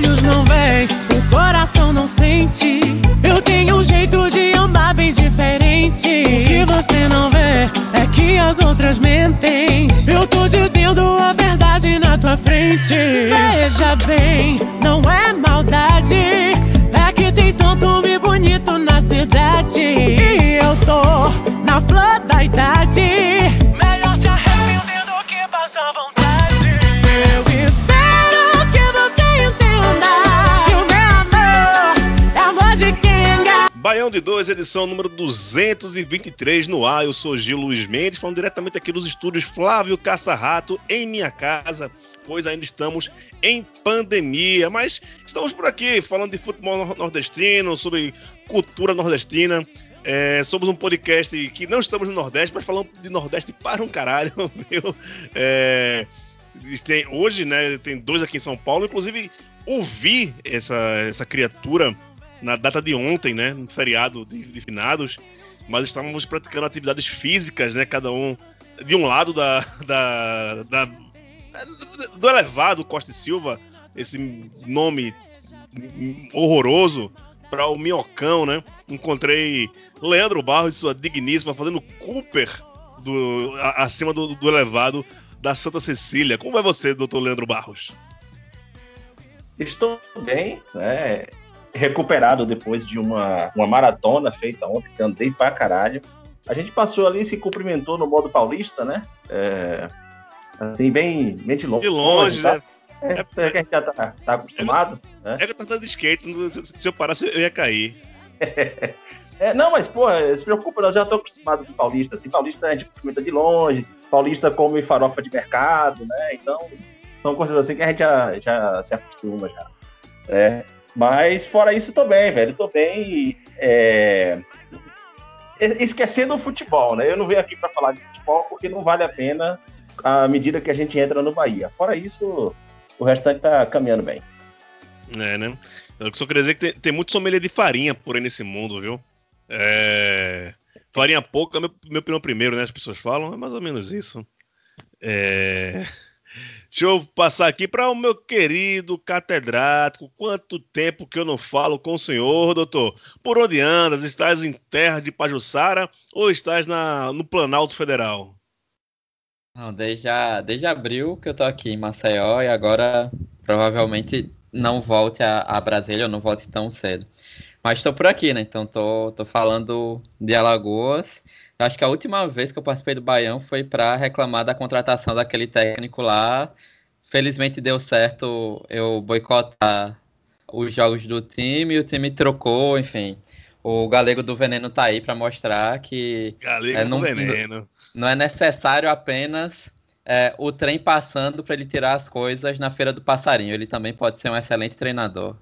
Olhos não veem, o coração não sente. Eu tenho um jeito de andar bem diferente. O que você não vê é que as outras mentem. Eu tô dizendo a verdade na tua frente. Veja bem, não é maldade. É que tem tanto homem bonito na cidade. E eu tô na flor da idade Baião de 2, edição número 223 no ar. Eu sou Gil Luiz Mendes, falando diretamente aqui dos estúdios Flávio Caça-Rato, em minha casa, pois ainda estamos em pandemia. Mas estamos por aqui falando de futebol nor- nordestino, sobre cultura nordestina. É, somos um podcast que não estamos no Nordeste, mas falamos de Nordeste para um caralho? É, tem, hoje, né, tem dois aqui em São Paulo. Inclusive, ouvi essa, essa criatura na data de ontem, né? No feriado de, de finados. Mas estávamos praticando atividades físicas, né? Cada um de um lado da, da, da- do elevado Costa e Silva, esse nome horroroso para o Minhocão, né? Encontrei Leandro Barros e sua digníssima fazendo Cooper do, a- acima do, do elevado da Santa Cecília. Como é você, doutor Leandro Barros? Estou bem, né? Recuperado depois de uma, uma maratona feita ontem, que andei pra caralho. A gente passou ali e se cumprimentou no modo paulista, né? É, assim, bem, bem de longe. De longe, tá? né? É, é que a gente já tá, tá acostumado. né? É que eu tava de skate, se se eu parasse eu ia cair. É, não, mas, pô, se preocupa, eu já tô acostumado com paulista. Assim, paulista a gente cumprimenta de longe, paulista come farofa de mercado, né? Então, são coisas assim que a gente já, já se acostuma já. É, mas fora isso, tô bem, velho. Tô bem. é, Esquecendo o futebol, né? Eu não venho aqui para falar de futebol porque não vale a pena à medida que a gente entra no Bahia. Fora isso, o restante tá caminhando bem. É, né? Eu só queria dizer que tem, tem muito sommelier de farinha por aí nesse mundo, viu? É... Farinha pouca, meu, meu primeiro, né? As pessoas falam, é mais ou menos isso. É... Deixa eu passar aqui para o meu querido catedrático. Quanto tempo que eu não falo com o senhor, doutor? Por onde andas? Estás em terra de Pajuçara ou estás na, no Planalto Federal? Não, desde, desde abril que eu tô aqui em Maceió e agora provavelmente não volte a, a Brasília, ou não volte tão cedo. Mas estou por aqui, né? Então tô, tô falando de Alagoas. Acho que a última vez que eu participei do Baião foi para reclamar da contratação daquele técnico lá. Felizmente deu certo eu boicotar os jogos do time, o time trocou, enfim. O Galego do Veneno tá aí para mostrar que Galego É, do não- veneno. não é necessário apenas é, o trem passando para ele tirar as coisas na Feira do Passarinho. Ele também pode ser um excelente treinador.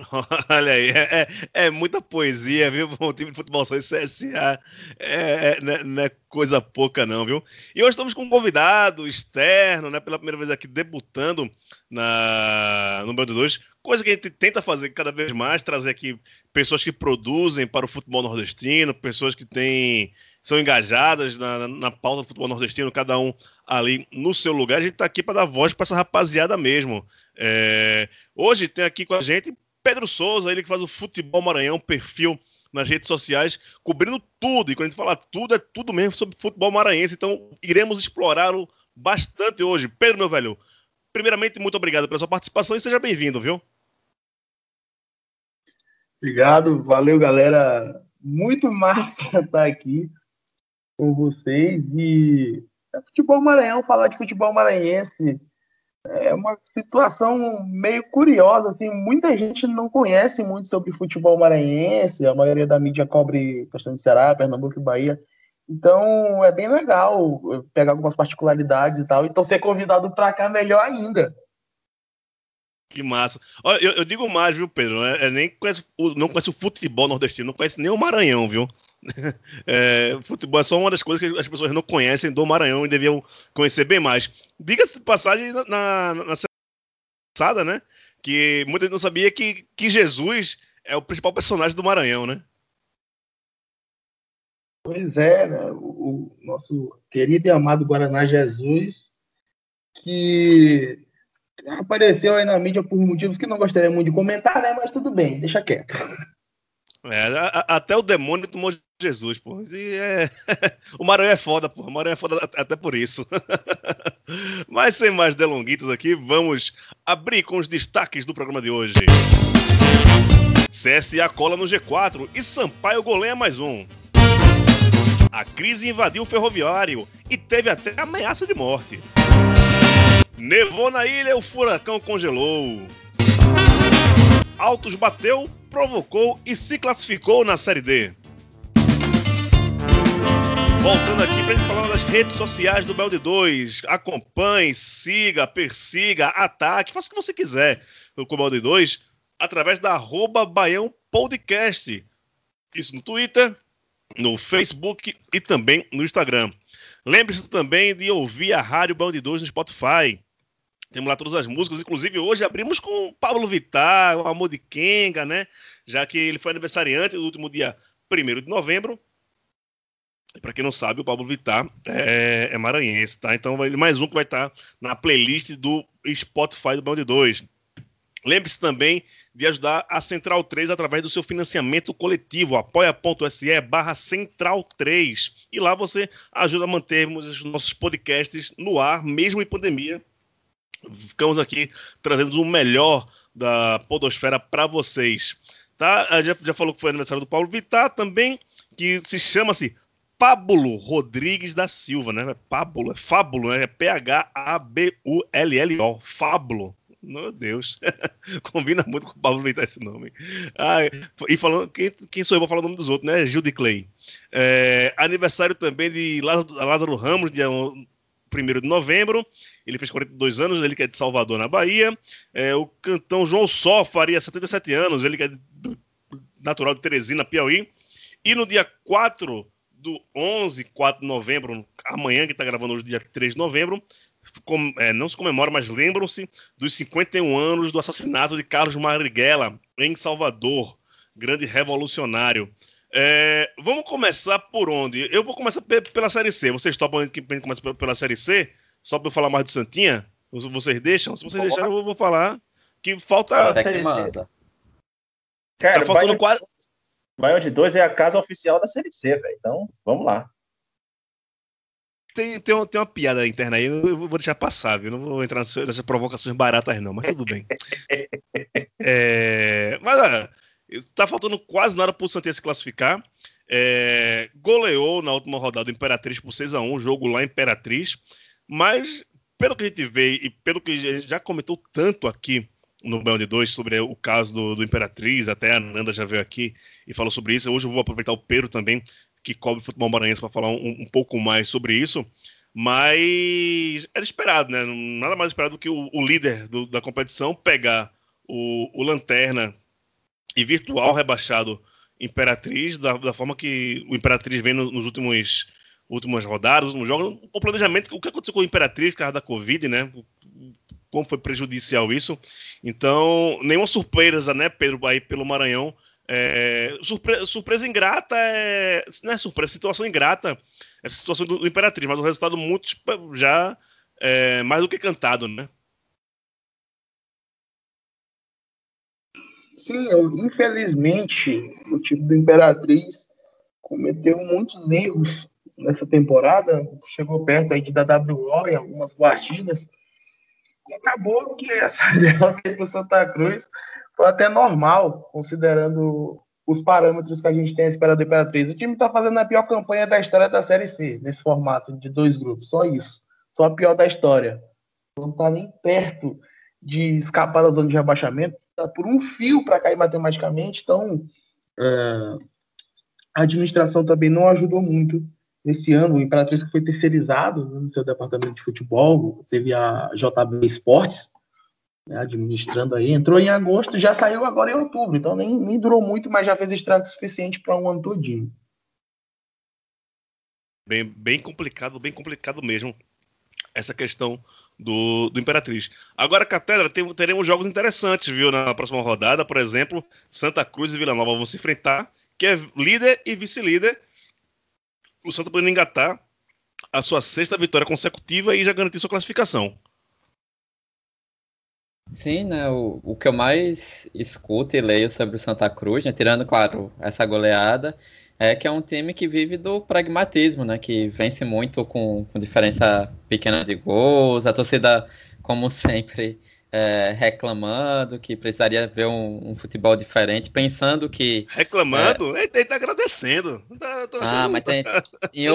Olha aí, é, é- é muita poesia, viu? O time de futebol só CSA é, é- não, é, não é coisa pouca, não, viu? E hoje estamos com um convidado externo, né? Pela primeira vez aqui debutando na, no Bando 2, coisa que a gente tenta fazer cada vez mais, trazer aqui pessoas que produzem para o futebol nordestino, pessoas que têm, são engajadas na, na, na pauta do futebol nordestino, cada um ali no seu lugar. A gente está aqui para dar voz para essa rapaziada mesmo. É, hoje tem aqui com a gente Pedro Souza, ele que faz o Futebol Maranhão, perfil nas redes sociais, cobrindo tudo. E quando a gente fala tudo, é tudo mesmo sobre futebol maranhense. Então, iremos explorá-lo bastante hoje. Pedro, meu velho, primeiramente, muito obrigado pela sua participação e seja bem-vindo, viu? Obrigado, valeu, galera. Muito massa estar aqui com vocês e é futebol maranhão, falar de futebol maranhense é uma situação meio curiosa, assim, muita gente não conhece muito sobre futebol maranhense, a maioria da mídia cobre questão de Ceará, Pernambuco e Bahia, então é bem legal pegar algumas particularidades e tal, então ser convidado para cá melhor ainda. Que massa. Olha, eu, eu, digo mais, viu, Pedro? É, é nem conhece, não conhece o futebol nordestino, não conhece nem o Maranhão, viu? É, futebol é só uma das coisas que as pessoas não conhecem do Maranhão e deviam conhecer bem mais. Diga-se de passagem na, na, na passada, né? Que muita gente não sabia que, que Jesus é o principal personagem do Maranhão, né? Pois é, né? O, o nosso querido e amado Guaraná Jesus, que apareceu aí na mídia por motivos que não gostaria muito de comentar, né? Mas tudo bem, deixa quieto. É, a, até o demônio tomou Jesus, pô. E é... o Maranhão é foda, pô. O Maranhão é foda até por isso. Mas sem mais delonguitos aqui, vamos abrir com os destaques do programa de hoje. CSA cola no G4 e Sampaio goleia mais um. A crise invadiu o ferroviário e teve até ameaça de morte. Nevou na ilha, o furacão congelou. Altos bateu, provocou e se classificou na Série D. Voltando aqui para gente falar das redes sociais do Belde 2. Acompanhe, siga, persiga, ataque, faça o que você quiser no Belde 2 através da arroba Baião Podcast. Isso no Twitter, no Facebook e também no Instagram. Lembre-se também de ouvir a Rádio Band 2 no Spotify. Temos lá todas as músicas. Inclusive, hoje abrimos com Pablo Vittar, o Amor de Kenga, né? Já que ele foi aniversariante do último dia 1 de novembro. Para quem não sabe, o Pablo Vittar é, é maranhense, tá? Então, vai, mais um que vai estar tá na playlist do Spotify do Band 2. Lembre-se também de ajudar a Central 3 através do seu financiamento coletivo, apoia.se barra Central 3. E lá você ajuda a mantermos os nossos podcasts no ar, mesmo em pandemia, ficamos aqui trazendo o melhor da podosfera para vocês. Tá? Já, já falou que foi aniversário do Paulo Vittar também, que se chama-se Pablo Rodrigues da Silva, né? Pablo, é Fábulo, né? É P-H-A-B-U-L-L-O. Fábulo. Meu Deus. Combina muito com o Pablo Vittar esse nome. Ah, e falando, quem, quem sou eu para falar o nome dos outros, né? Gil de Clay. É, aniversário também de Lázaro, Lázaro Ramos, dia 1 de novembro. Ele fez 42 anos, ele que é de Salvador, na Bahia. É, o cantão João Só faria 77 anos, ele que é natural de Teresina, Piauí. E no dia 4 do 11, 4 de novembro, amanhã, que está gravando hoje, dia 3 de novembro, com, é, não se comemora, mas lembram-se dos 51 anos do assassinato de Carlos Marighella, em Salvador, grande revolucionário. É, vamos começar por onde? Eu vou começar pela Série C. Vocês topam que a gente comece pela Série C? Só para eu falar mais de Santinha? Vocês deixam? Se vocês deixarem, eu vou falar que falta. Até que manda. Cara, tá faltando quase. Baião de 2 é a casa oficial da Série C, velho. Então, vamos lá. Tem, tem, uma, tem uma piada interna aí, eu vou deixar passar, viu? Não vou entrar nessas provocações baratas, não, mas tudo bem. é, mas, olha, tá faltando quase nada pro Santinha se classificar. É, goleou na última rodada Imperatriz por 6x1, jogo lá Imperatriz. Mas, pelo que a gente vê e pelo que a gente já comentou tanto aqui no Band 2 sobre o caso do, do, Imperatriz, até a Nanda já veio aqui e falou sobre isso. Hoje eu vou aproveitar o Pedro também, que cobre futebol maranhense, para falar um, um, pouco mais sobre isso. Mas era esperado, né? Nada mais esperado do que o, o líder do, da competição pegar o, o, Lanterna e virtual rebaixado Imperatriz, da, da forma que o Imperatriz vem no, nos últimos últimas rodadas, últimos jogos, o planejamento, o que aconteceu com o Imperatriz por causa da Covid, né? Como foi prejudicial isso. Então, nenhuma surpresa, né, Pedro, aí pelo Maranhão. É, surpre surpresa ingrata é. Não é surpresa, situação ingrata essa situação do, Imperatriz, mas o resultado muito já é, mais do que cantado, né? Sim, eu, infelizmente, o time do Imperatriz cometeu muitos erros nessa temporada, chegou perto aí de dar WO em algumas partidas, acabou que essa derrota para o Santa Cruz foi até normal, considerando os parâmetros que a gente tem a esperar do Imperatriz. O time está fazendo a pior campanha da história da Série C, nesse formato de dois grupos, só isso. Só a pior da história. não está nem perto de escapar da zona de rebaixamento, está por um fio para cair matematicamente, então é, a administração também não ajudou muito nesse ano. O Imperatriz foi terceirizado né, no seu departamento de futebol, teve a JB Esportes né, administrando aí, entrou em agosto, já saiu agora em outubro, então nem, nem durou muito, mas já fez estrago suficiente para um ano todinho. Bem, bem complicado, bem complicado mesmo essa questão do, do Imperatriz. Agora, Catedra, tem, teremos jogos interessantes, viu? Na próxima rodada, por exemplo, Santa Cruz e Vila Nova vão se enfrentar, que é líder e vice-líder. O Santa podendo engatar a sua sexta vitória consecutiva e já garantir sua classificação. Sim, né? O, o que eu mais escuto e leio sobre o Santa Cruz, né, tirando, claro, essa goleada, é que é um time que vive do pragmatismo, né? Que vence muito com, com diferença pequena de gols. A torcida, como sempre, é, reclamando que precisaria ver um, um, futebol diferente, pensando que. Reclamando? É... Ele, ele tá agradecendo. Tá, ah, mas tem. Em,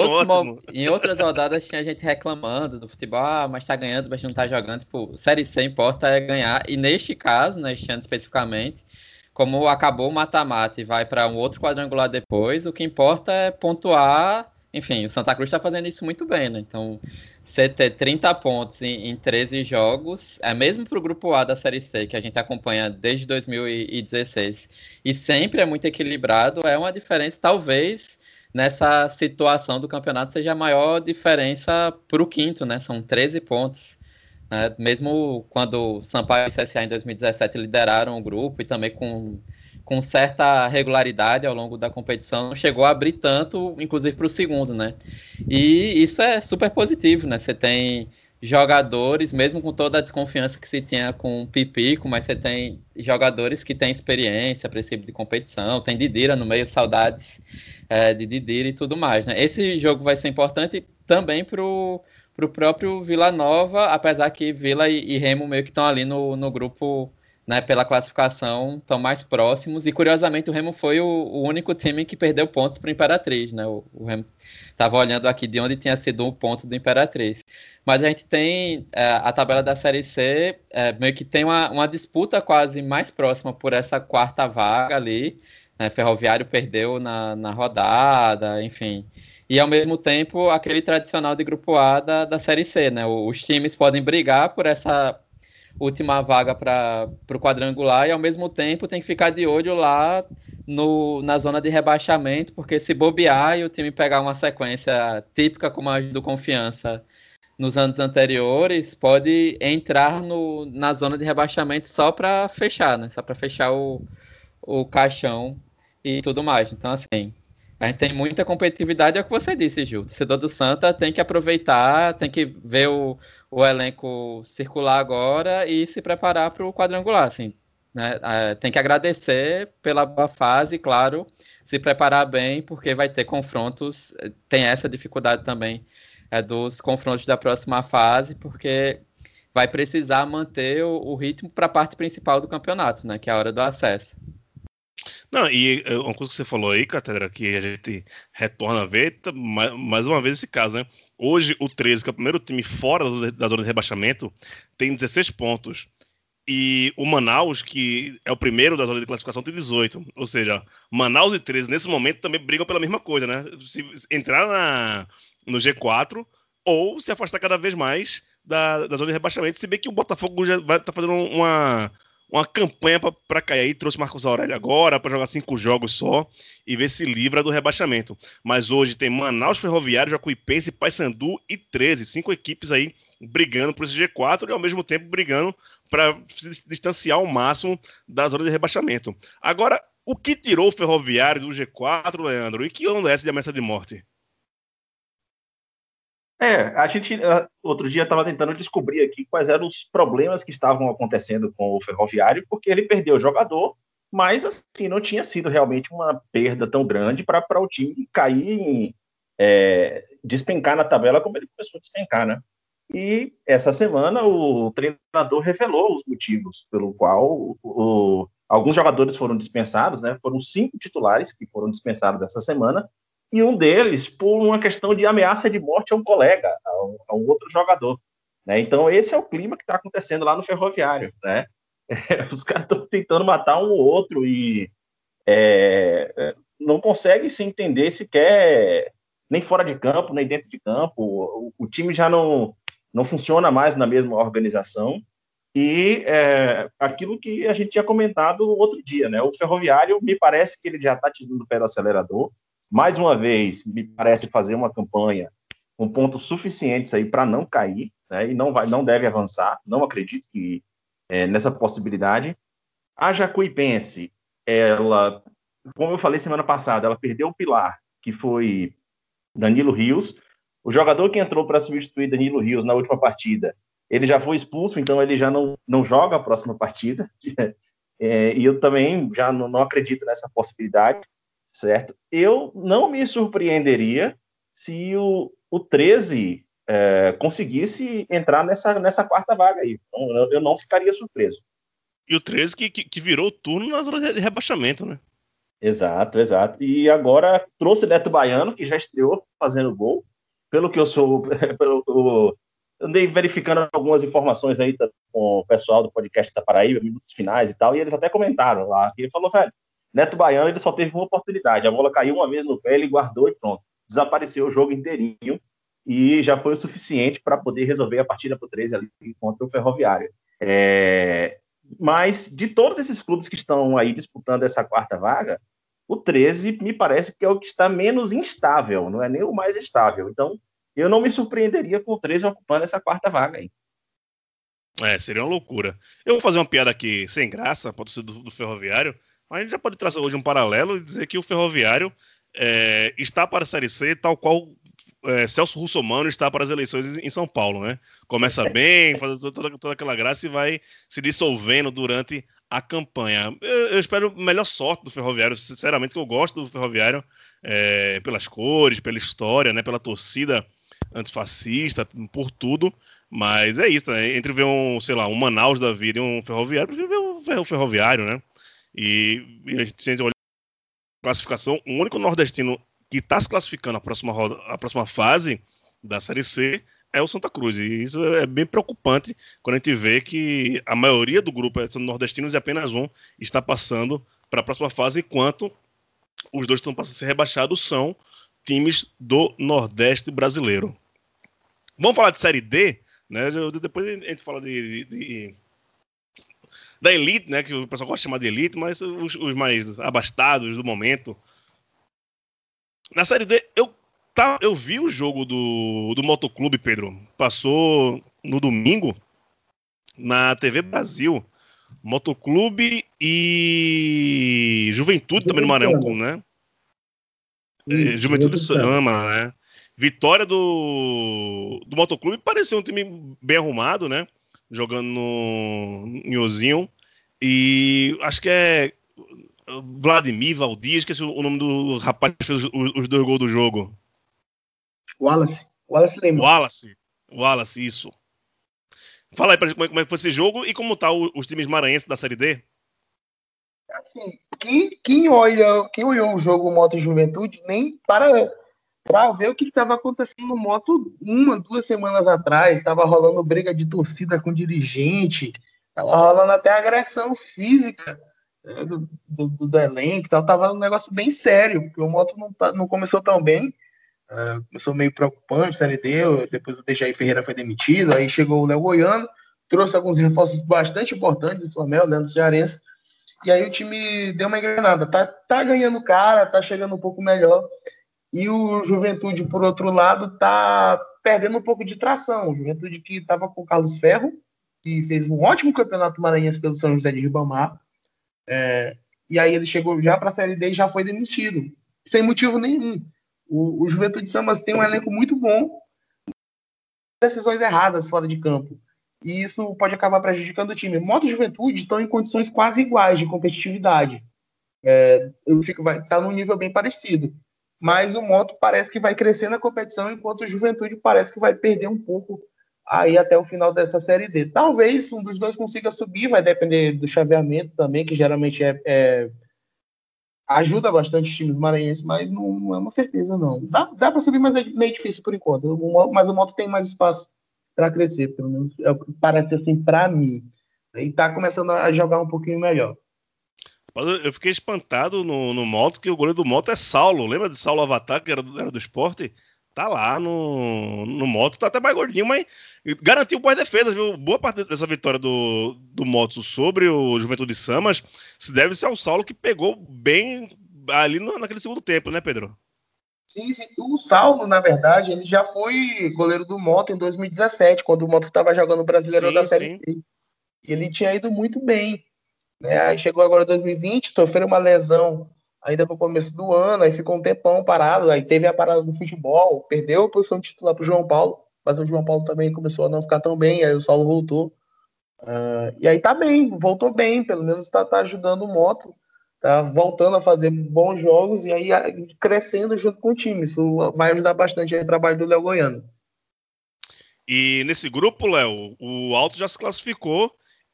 em outras rodadas tinha gente reclamando do futebol, ah, mas tá ganhando, mas não tá jogando. Tipo, Série C importa é ganhar. E neste caso, neste ano especificamente, como acabou o mata-mata e vai para um outro quadrangular depois, o que importa é pontuar. Enfim, o Santa Cruz está fazendo isso muito bem, né? Então, você ter 30 pontos em, em 13 jogos, é mesmo para o grupo A da Série C, que a gente acompanha desde 2016, e sempre é muito equilibrado, é uma diferença, talvez nessa situação do campeonato seja a maior diferença para o quinto, né? São 13 pontos. Né? Mesmo quando Sampaio e CSA em 2017 lideraram o grupo e também com, com certa regularidade ao longo da competição, chegou a abrir tanto, inclusive para o segundo, né? E isso é super positivo, né? Você tem jogadores, mesmo com toda a desconfiança que se tinha com o Pipico, mas você tem jogadores que têm experiência tipo de competição, tem Didira no meio, saudades é, de Didira e tudo mais, né? Esse jogo vai ser importante também para o para o próprio Vila Nova, apesar que Vila e, e Remo meio que estão ali no, no grupo, né, pela classificação, estão mais próximos. E curiosamente o Remo foi o, o único time que perdeu pontos para o Imperatriz, né? O, o Remo estava olhando aqui de onde tinha sido o ponto do Imperatriz. Mas a gente tem é, a tabela da Série C, é, meio que tem uma, uma disputa quase mais próxima por essa quarta vaga ali. Né? Ferroviário perdeu na, na rodada, enfim e ao mesmo tempo aquele tradicional de grupo A da, da Série C, né? Os times podem brigar por essa última vaga para o quadrangular e ao mesmo tempo tem que ficar de olho lá no, na zona de rebaixamento, porque se bobear e o time pegar uma sequência típica como a do Confiança nos anos anteriores, pode entrar no, na zona de rebaixamento só para fechar, né? Só para fechar o, o caixão e tudo mais. Então, assim, a gente tem muita competitividade, é o que você disse, Gil. O torcedor do Santa tem que aproveitar, tem que ver o, o elenco circular agora e se preparar para o quadrangular. Assim, né? É, tem que agradecer pela boa fase, claro, se preparar bem, porque vai ter confrontos, tem essa dificuldade também é, dos confrontos da próxima fase, porque vai precisar manter o, o ritmo para a parte principal do campeonato, né? que é a hora do acesso. Não, e é, uma coisa que você falou aí, Catedra, que a gente retorna a ver, tá, mais uma vez esse caso, né? Hoje o 13, que é o primeiro time fora da zona de rebaixamento, tem 16 pontos. E o Manaus, que é o primeiro da zona de classificação, tem 18. Ou seja, Manaus e 13, nesse momento, também brigam pela mesma coisa, né? Se entrar na, no G4 ou se afastar cada vez mais da, da zona de rebaixamento. Se bem que o Botafogo já vai estar tá fazendo uma uma campanha para cair aí. Trouxe Marcos Aurélio agora para jogar cinco jogos só e ver se livra do rebaixamento. Mas hoje tem Manaus Ferroviário, Jacuipense, Paysandu e 13. Cinco equipes aí brigando por esse G4 e ao mesmo tempo brigando para se distanciar ao máximo da zona de rebaixamento. Agora, o que tirou o Ferroviário do G4, Leandro? E que onda é essa de ameaça de morte? É, a gente outro dia estava tentando descobrir aqui quais eram os problemas que estavam acontecendo com o Ferroviário, porque ele perdeu o jogador, mas assim não tinha sido realmente uma perda tão grande para o time cair em é, despencar na tabela como ele começou a despencar, né? E essa semana o treinador revelou os motivos pelo qual o, o, alguns jogadores foram dispensados, né? Foram cinco titulares que foram dispensados dessa semana e um deles por uma questão de ameaça de morte a um colega, a um, a um outro jogador. Né? Então, esse é o clima que está acontecendo lá no Ferroviário. Né? os caras estão tentando matar um ou outro e é, não conseguem se entender sequer, nem fora de campo, nem dentro de campo. O, o time já não, não funciona mais na mesma organização. E é, aquilo que a gente tinha comentado outro dia, né? O Ferroviário, me parece que ele já está tirando o pé do acelerador. Mais uma vez, me parece fazer uma campanha com pontos suficientes aí para não cair, né? E não vai, não deve avançar. Não acredito que é, nessa possibilidade. A Jacuipense, ela, como eu falei semana passada, ela perdeu o pilar, que foi Danilo Rios. O jogador que entrou para substituir Danilo Rios na última partida, ele já foi expulso, então ele já não, não joga a próxima partida. É, e eu também já não, não acredito nessa possibilidade, certo? Eu não me surpreenderia se o, o 13 é, conseguisse entrar nessa, nessa quarta vaga aí. Então, eu, eu não ficaria surpreso. E o 13 que, que, que, virou turno na zona de rebaixamento, né? Exato, exato. E agora trouxe Neto Baiano, que já estreou fazendo gol. Pelo que eu sou. Pelo, eu andei verificando algumas informações aí com o pessoal do podcast da Paraíba, minutos finais e tal, e eles até comentaram lá. E ele falou, velho, Neto Baiano ele só teve uma oportunidade. A bola caiu uma vez no pé, ele guardou e pronto. Desapareceu o jogo inteirinho e já foi o suficiente para poder resolver a partida por 13 ali contra o Ferroviário. É, mas de todos esses clubes que estão aí disputando essa quarta vaga, o 13 me parece que é o que está menos instável, não é nem o mais estável. Então, eu não me surpreenderia com o 13 ocupando essa quarta vaga aí. É, seria uma loucura. Eu vou fazer uma piada aqui sem graça para o do, do Ferroviário, mas a gente já pode trazer hoje um paralelo e dizer que o Ferroviário é, está para a Série C, tal qual é, Celso Russomano está para as eleições em São Paulo, né? Começa bem, faz toda, toda aquela graça e vai se dissolvendo durante a campanha. Eu, eu, espero melhor sorte do Ferroviário, sinceramente, que eu gosto do Ferroviário é, pelas cores, pela história, né? Pela torcida antifascista, por tudo. Mas é isso, né? Entre ver um, sei lá, um Manaus da vida e um Ferroviário, prefiro ver o Ferroviário, né? E, e a gente olha a classificação, o único nordestino que está se classificando a próxima, roda, a próxima fase da Série C é o Santa Cruz. E isso é bem preocupante quando a gente vê que a maioria do grupo é são nordestinos e apenas um está passando para a próxima fase, enquanto os dois que estão passando a ser rebaixados são times do Nordeste brasileiro. Vamos falar de Série D, né? Depois a gente fala de, de, de da elite, né? Que o pessoal gosta de chamar de elite, mas os, os mais abastados do momento, na Série D, eu, tá, eu vi o jogo do, do Motoclube, Pedro. Passou no domingo na TV Brasil. Motoclube e Juventude também no Maranhão, né? É, Juventude Sama, né? Vitória do, do Motoclube pareceu um time bem arrumado, né? Jogando no Nhozinho. E acho que é Vladimir, Valdir, esqueci o nome do rapaz que fez os, os dois gols do jogo. Wallace. Wallace Lima. Wallace. Wallace, isso. Fala aí pra gente como é, como é que foi esse jogo e como tá o, os times maranhenses da Série D. Assim, quem, quem, olha, quem olhou o jogo Moto Juventude nem para para ver o que estava acontecendo no Moto uma, duas semanas atrás. Estava rolando briga de torcida com dirigente, estava rolando até agressão física é, do, do, do, elenco tal, tava um negócio bem sério, porque o Moto não, tá, não começou tão bem, uh, começou meio preocupante, Série D, depois o Dejaí Ferreira foi demitido, aí chegou o Léo Goiano, trouxe alguns reforços bastante importantes do Flamengo, Leandro Cearense, e aí o time deu uma engrenada, tá, tá ganhando cara, tá chegando um pouco melhor, e o Juventude, por outro lado, tá perdendo um pouco de tração, o Juventude que estava com o Carlos Ferro, que fez um ótimo campeonato maranhense pelo São José de Ribamar, é, e aí ele chegou já para a Série D e já foi demitido, sem motivo nenhum. O, o Juventude Samas tem um elenco muito bom, decisões erradas fora de campo. E isso pode acabar prejudicando o time. Moto e Juventude estão em condições quase iguais de competitividade. É, eu fico, vai tá num nível bem parecido. Mas o Moto parece que vai crescer na competição, enquanto o Juventude parece que vai perder um pouco aí até o final dessa série D. Talvez um dos dois consiga subir, vai depender do chaveamento também, que geralmente é, é ajuda bastante os times maranhenses, mas não, é uma certeza, não. Dá, dá para subir, mas é meio difícil por enquanto. Mas o Moto tem mais espaço para crescer, pelo menos é parece assim para mim. E tá começando a jogar um pouquinho melhor. Eu fiquei espantado no, no Moto que o goleiro do Moto é Saulo. Lembra de Saulo Avatar, que era do, era do esporte? Tá lá no, no Moto, tá até mais gordinho, mas garantiu boas defesas, viu? Boa parte dessa vitória do, do Moto sobre o Juventude Samas se deve ser ao Saulo que pegou bem ali no, naquele segundo tempo, né, Pedro? Sim, sim. O Saulo, na verdade, ele já foi goleiro do Moto em 2017, quando o Moto estava jogando o Brasileiro sim, da Série sim. C. E ele tinha ido muito bem. Né? Aí chegou agora 2020, sofreu uma lesão ainda no começo do ano, aí ficou um tempão parado, aí teve a parada do futebol, perdeu a posição titular para o João Paulo, mas o João Paulo também começou a não ficar tão bem, aí o Saulo voltou. Uh, e aí tá bem, voltou bem, pelo menos tá, tá ajudando o Moto tá voltando a fazer bons jogos e aí crescendo junto com o time. Isso vai ajudar bastante o trabalho do Léo Goiano. E nesse grupo, Léo, o Alto já se classificou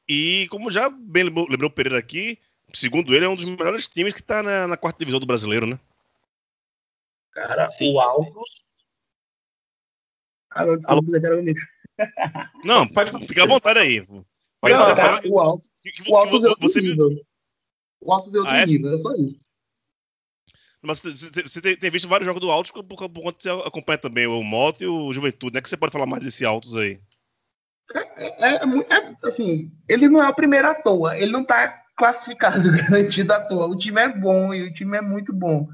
e, como já bem lembrou, lembrou o Pereira aqui, segundo ele, é um dos melhores times que está na, na, quarta divisão do brasileiro, né? Cara, Sim. o Alto. Alô, Alô. Não, pode ficar à vontade aí. Pode Não, cara, o Alto. o Alto você, você, o Altos eu ah, é? era só isso. Mas você tem, visto vários jogos do Altos por, por, conta você acompanha também o Moto e o Juventude, né? Que você pode falar mais desse Altos aí? É, é, é, é, assim, ele não é o primeiro à toa, ele não tá classificado garantido à toa. O time é bom e o time é muito bom.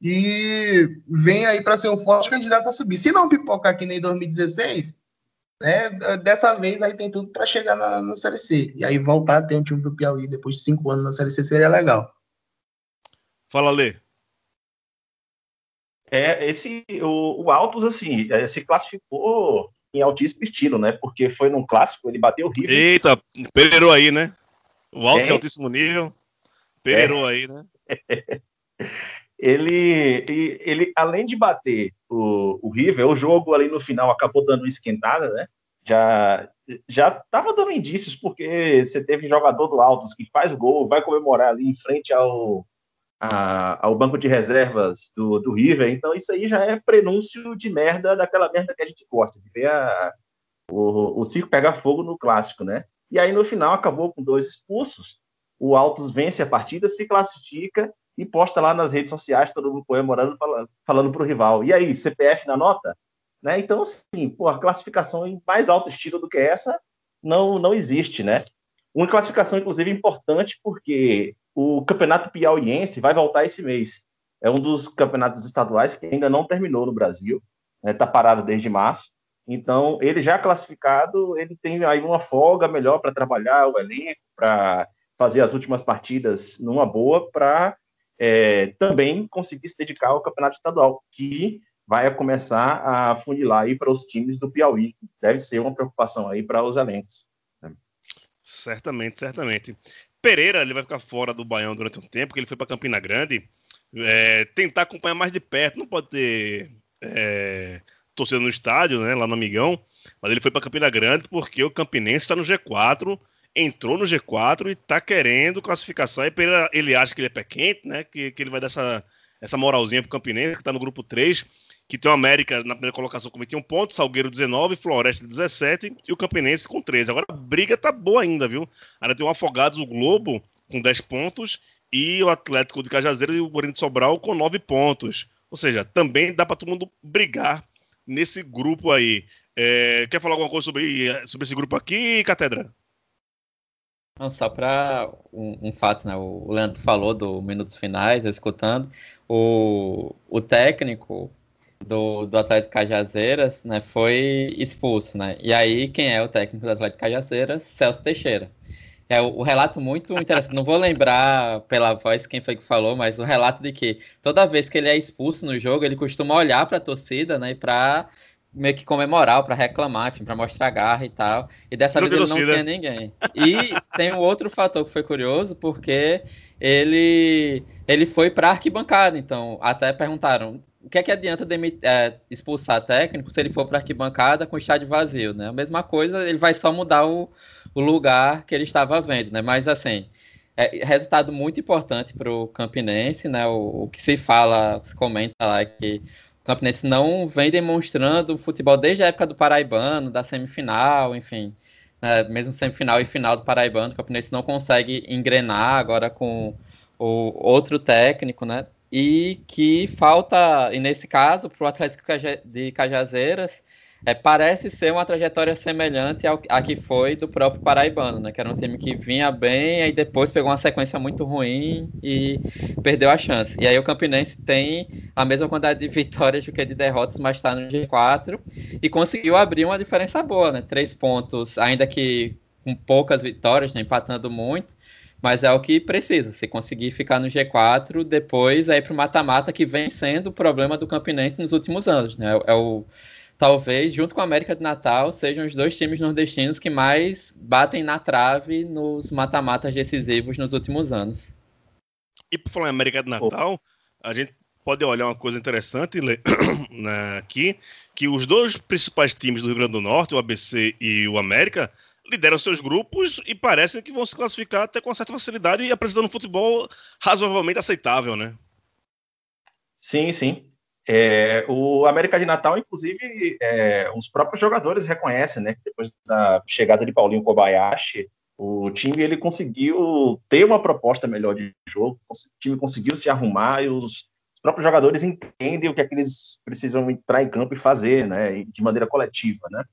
E vem aí para ser o forte candidato a subir. Se não pipocar aqui nem 2016, né, dessa vez aí tem tudo para chegar na, na, Série C. E aí voltar a ter um time do Piauí depois de cinco anos na Série C seria legal. Fala, Lê. É, esse, o, o Altos, assim, é, se classificou em altíssimo estilo, né? Porque foi num clássico, ele bateu o River. Eita, pereirou aí, né? O Altos é. em altíssimo nível, pereirou é. aí, né? ele, ele, além de bater o, o River, o jogo ali no final acabou dando uma esquentada, né? Já já estava dando indícios, porque você teve jogador do Altos que faz gol, vai comemorar ali em frente ao, a, ao banco de reservas do, do River, então isso aí já é prenúncio de merda, daquela merda que a gente gosta, de ver a, o, o circo pegar fogo no clássico, né? E aí no final acabou com dois expulsos, o Altos vence a partida, se classifica e posta lá nas redes sociais, todo mundo comemorando, falando, para o rival. E aí, CPF na nota? Né? Então, assim, pô, a classificação em mais alto estilo do que essa não, não existe, né? Uma classificação, inclusive, importante, porque o Campeonato Piauiense vai voltar esse mês. É um dos campeonatos estaduais que ainda não terminou no Brasil, está né? parado desde março. Então, ele já classificado, ele tem aí uma folga melhor para trabalhar o elenco, para fazer as últimas partidas numa boa, para é, também conseguir se dedicar ao campeonato estadual, que vai começar a funilar aí para os times do Piauí. Deve ser uma preocupação aí para os elencos. Né? Certamente, certamente. Pereira ele vai ficar fora do Baião durante um tempo, porque ele foi para Campina Grande. É, tentar acompanhar mais de perto, não pode ter é, torcida no estádio, né, lá no Amigão, mas ele foi para Campina Grande porque o Campinense está no G4 entrou no G4 e tá querendo classificação. Aí Pereira, ele acha que ele é pé quente, né? Que, que ele vai dar essa, essa moralzinha pro Campinense, que tá no grupo 3, que tem o América na primeira colocação com 21 pontos, Salgueiro 19, Floresta 17 e o Campinense com 13. Agora a briga tá boa ainda, viu? Ainda tem o Afogados, o Globo, com 10 pontos, e o Atlético de Cajazeiro e o de Sobral com 9 pontos. Ou seja, também dá para todo mundo brigar nesse grupo aí. É, quer falar alguma coisa sobre, sobre esse grupo aqui, Catedra? Não, só para um, um, fato, né? O Leandro falou do minutos finais, escutando. O, o técnico do, do Atlético Cajazeiras né, foi expulso, né? E aí, quem é o técnico do Atlético Cajazeiras? Celso Teixeira. É o, o relato muito interessante. Não vou lembrar pela voz quem foi que falou, mas o relato de que toda vez que ele é expulso no jogo, ele costuma olhar para a torcida, né? E para meio que comemorar, para reclamar, enfim, para mostrar garra e tal. E dessa não vez ele não tinha ninguém. E tem um outro fator que foi curioso, porque ele ele foi para arquibancada, então até perguntaram o que é que adianta é, expulsar técnico se ele for para arquibancada com o estádio vazio, né? A mesma coisa, ele vai só mudar o, o lugar que ele estava vendo, né? Mas assim, é, resultado muito importante para o Campinense, né? O, o, que se fala, se comenta lá é que Campinense não vem demonstrando futebol desde a época do Paraibano, da semifinal, enfim. Né, mesmo semifinal e final do Paraibano, o Campinense não consegue engrenar agora com o outro técnico, né? E que falta, e nesse caso, para o Atlético de Cajazeiras, é, parece ser uma trajetória semelhante ao, à que foi do próprio Paraibano, né? Que era um time que vinha bem, aí depois pegou uma sequência muito ruim e perdeu a chance. E aí o Campinense tem a mesma quantidade de vitórias do que de derrotas, mas está no G4 e conseguiu abrir uma diferença boa, né? Três pontos, ainda que com poucas vitórias, né? empatando muito. Mas é o que precisa. Se conseguir ficar no G4, depois é ir para o mata-mata, que vem sendo o problema do Campinense nos últimos anos. Né? É o talvez, junto com a América de Natal, sejam os dois times nordestinos que mais batem na trave nos mata-matas decisivos nos últimos anos. E por falar em América de Natal, a gente pode olhar uma coisa interessante né, aqui, que os dois principais times do Rio Grande do Norte, o ABC e o América, lideram seus grupos e parecem que vão se classificar até com certa facilidade e apresentando um futebol razoavelmente aceitável, né? Sim, sim. É, o América de Natal, inclusive, é, os próprios jogadores reconhecem, né? Depois da chegada de Paulinho Kobayashi, o time ele conseguiu ter uma proposta melhor de jogo, o time conseguiu se arrumar e os, os próprios jogadores entendem o que é que eles precisam entrar em campo e fazer, né? De maneira coletiva, né?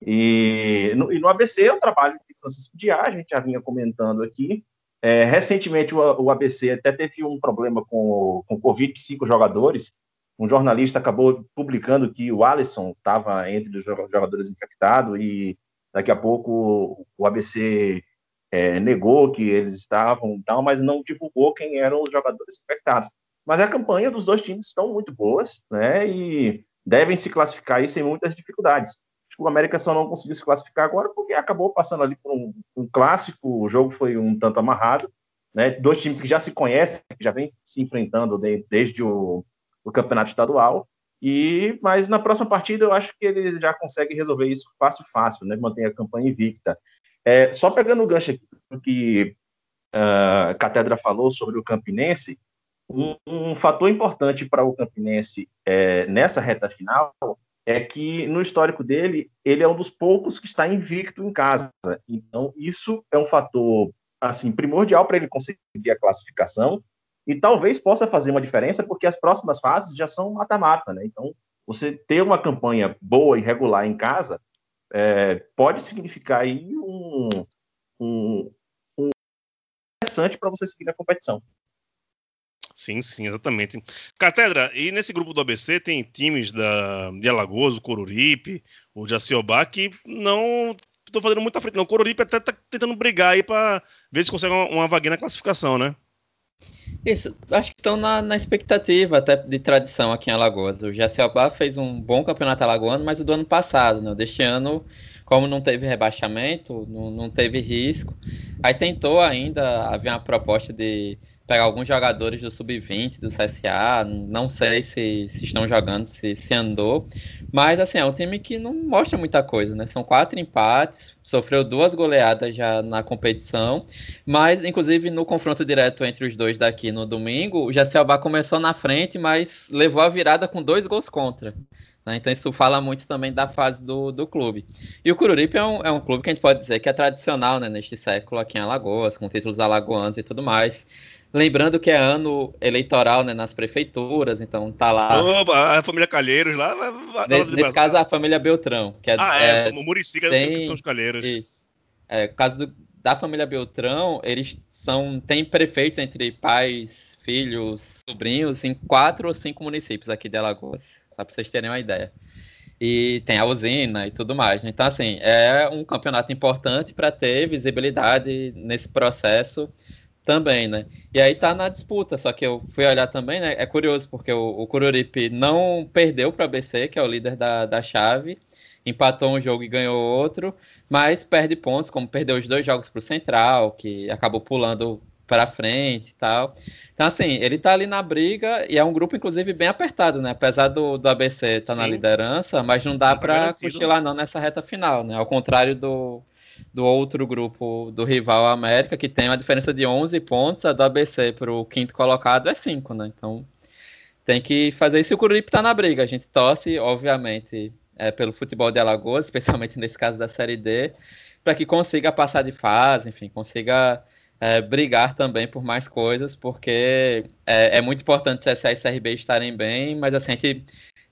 E no, e no ABC é o trabalho de Francisco Diá, a gente já vinha comentando aqui. É, recentemente o, o, ABC até teve um problema com, com Covid de cinco jogadores, um jornalista acabou publicando que o Alisson estava entre os jogadores infectados e daqui a pouco o ABC é, negou que eles estavam tal, mas não divulgou quem eram os jogadores infectados. Mas a campanha dos dois times estão muito boas, né? E devem se classificar aí sem muitas dificuldades. O América só não conseguiu se classificar agora porque acabou passando ali por um, um clássico, o jogo foi um tanto amarrado, né? Dois times que já se conhecem, que já vêm se enfrentando de, desde o o campeonato estadual. E, mas na próxima partida eu acho que eles já conseguem resolver isso fácil, fácil, né? Manter a campanha invicta. É, só pegando o gancho aqui do que a Catedra falou sobre o Campinense, um, um fator importante para o Campinense é, nessa reta final é que no histórico dele ele é um dos poucos que está invicto em casa. Então isso é um fator assim primordial para ele conseguir a classificação e talvez possa fazer uma diferença, porque as próximas fases já são mata-mata, né? Então, você ter uma campanha boa e regular em casa é, pode significar aí um, um, um interessante para você seguir na competição. Sim, sim, exatamente. Catedra, e nesse grupo do ABC tem times da, de Alagoas, o Coruripe, o Jaciobá, que não estão fazendo muita frente, não. O Coruripe até está tentando brigar aí para ver se consegue uma, uma vaguinha na classificação, né? Isso, acho que estão na, na, expectativa até de tradição aqui em Alagoas. O Jaciobá fez um bom campeonato alagoano, mas o do ano passado, né? Deste ano, como não teve rebaixamento, não, não teve risco, aí tentou ainda, havia uma proposta de pegar alguns jogadores do Sub-20, do CSA, não sei se, se estão jogando, se, se andou, mas assim, é um time que não mostra muita coisa, né? São quatro empates, sofreu duas goleadas já na competição, mas inclusive no confronto direto entre os dois daqui no domingo, o Jaciobá começou na frente, mas levou a virada com dois gols contra. Né? Então isso fala muito também da fase do, do clube. E o Cururipe é um, é um clube que a gente pode dizer que é tradicional né, neste século aqui em Alagoas, com títulos alagoanos e tudo mais. Lembrando que é ano eleitoral né, nas prefeituras, então tá lá. Opa, a família Calheiros lá. nesse, nesse caso, a família Beltrão. Que é, ah, é, é Murici, que tem, são os Calheiros. Isso. É, caso do, da família Beltrão, eles são têm prefeitos entre pais, filhos, sobrinhos em quatro ou cinco municípios aqui de Alagoas, só para vocês terem uma ideia. E tem a usina e tudo mais. Então, assim, é um campeonato importante para ter visibilidade nesse processo também, né? E aí tá na disputa, só que eu fui olhar também, né? É curioso, porque o, o Cururipe não perdeu para o ABC, que é o líder da, da chave, empatou um jogo e ganhou outro, mas perde pontos, como perdeu os dois jogos para o Central, que acabou pulando para frente e tal. Então, assim, ele tá ali na briga e é um grupo, inclusive, bem apertado, né? Apesar do, do ABC estar tá na liderança, mas não dá tá para cochilar não nessa reta final, né? Ao contrário do, do outro grupo do rival América, que tem uma diferença de 11 pontos, a do ABC para o quinto colocado é 5, né? Então tem que fazer isso. E o Coruripe tá na briga. A gente torce, obviamente, é, pelo futebol de Alagoas, especialmente nesse caso da Série D, para que consiga passar de fase, enfim, consiga é, brigar também por mais coisas, porque é, é muito importante CSA e CRB estarem bem, mas assim, a gente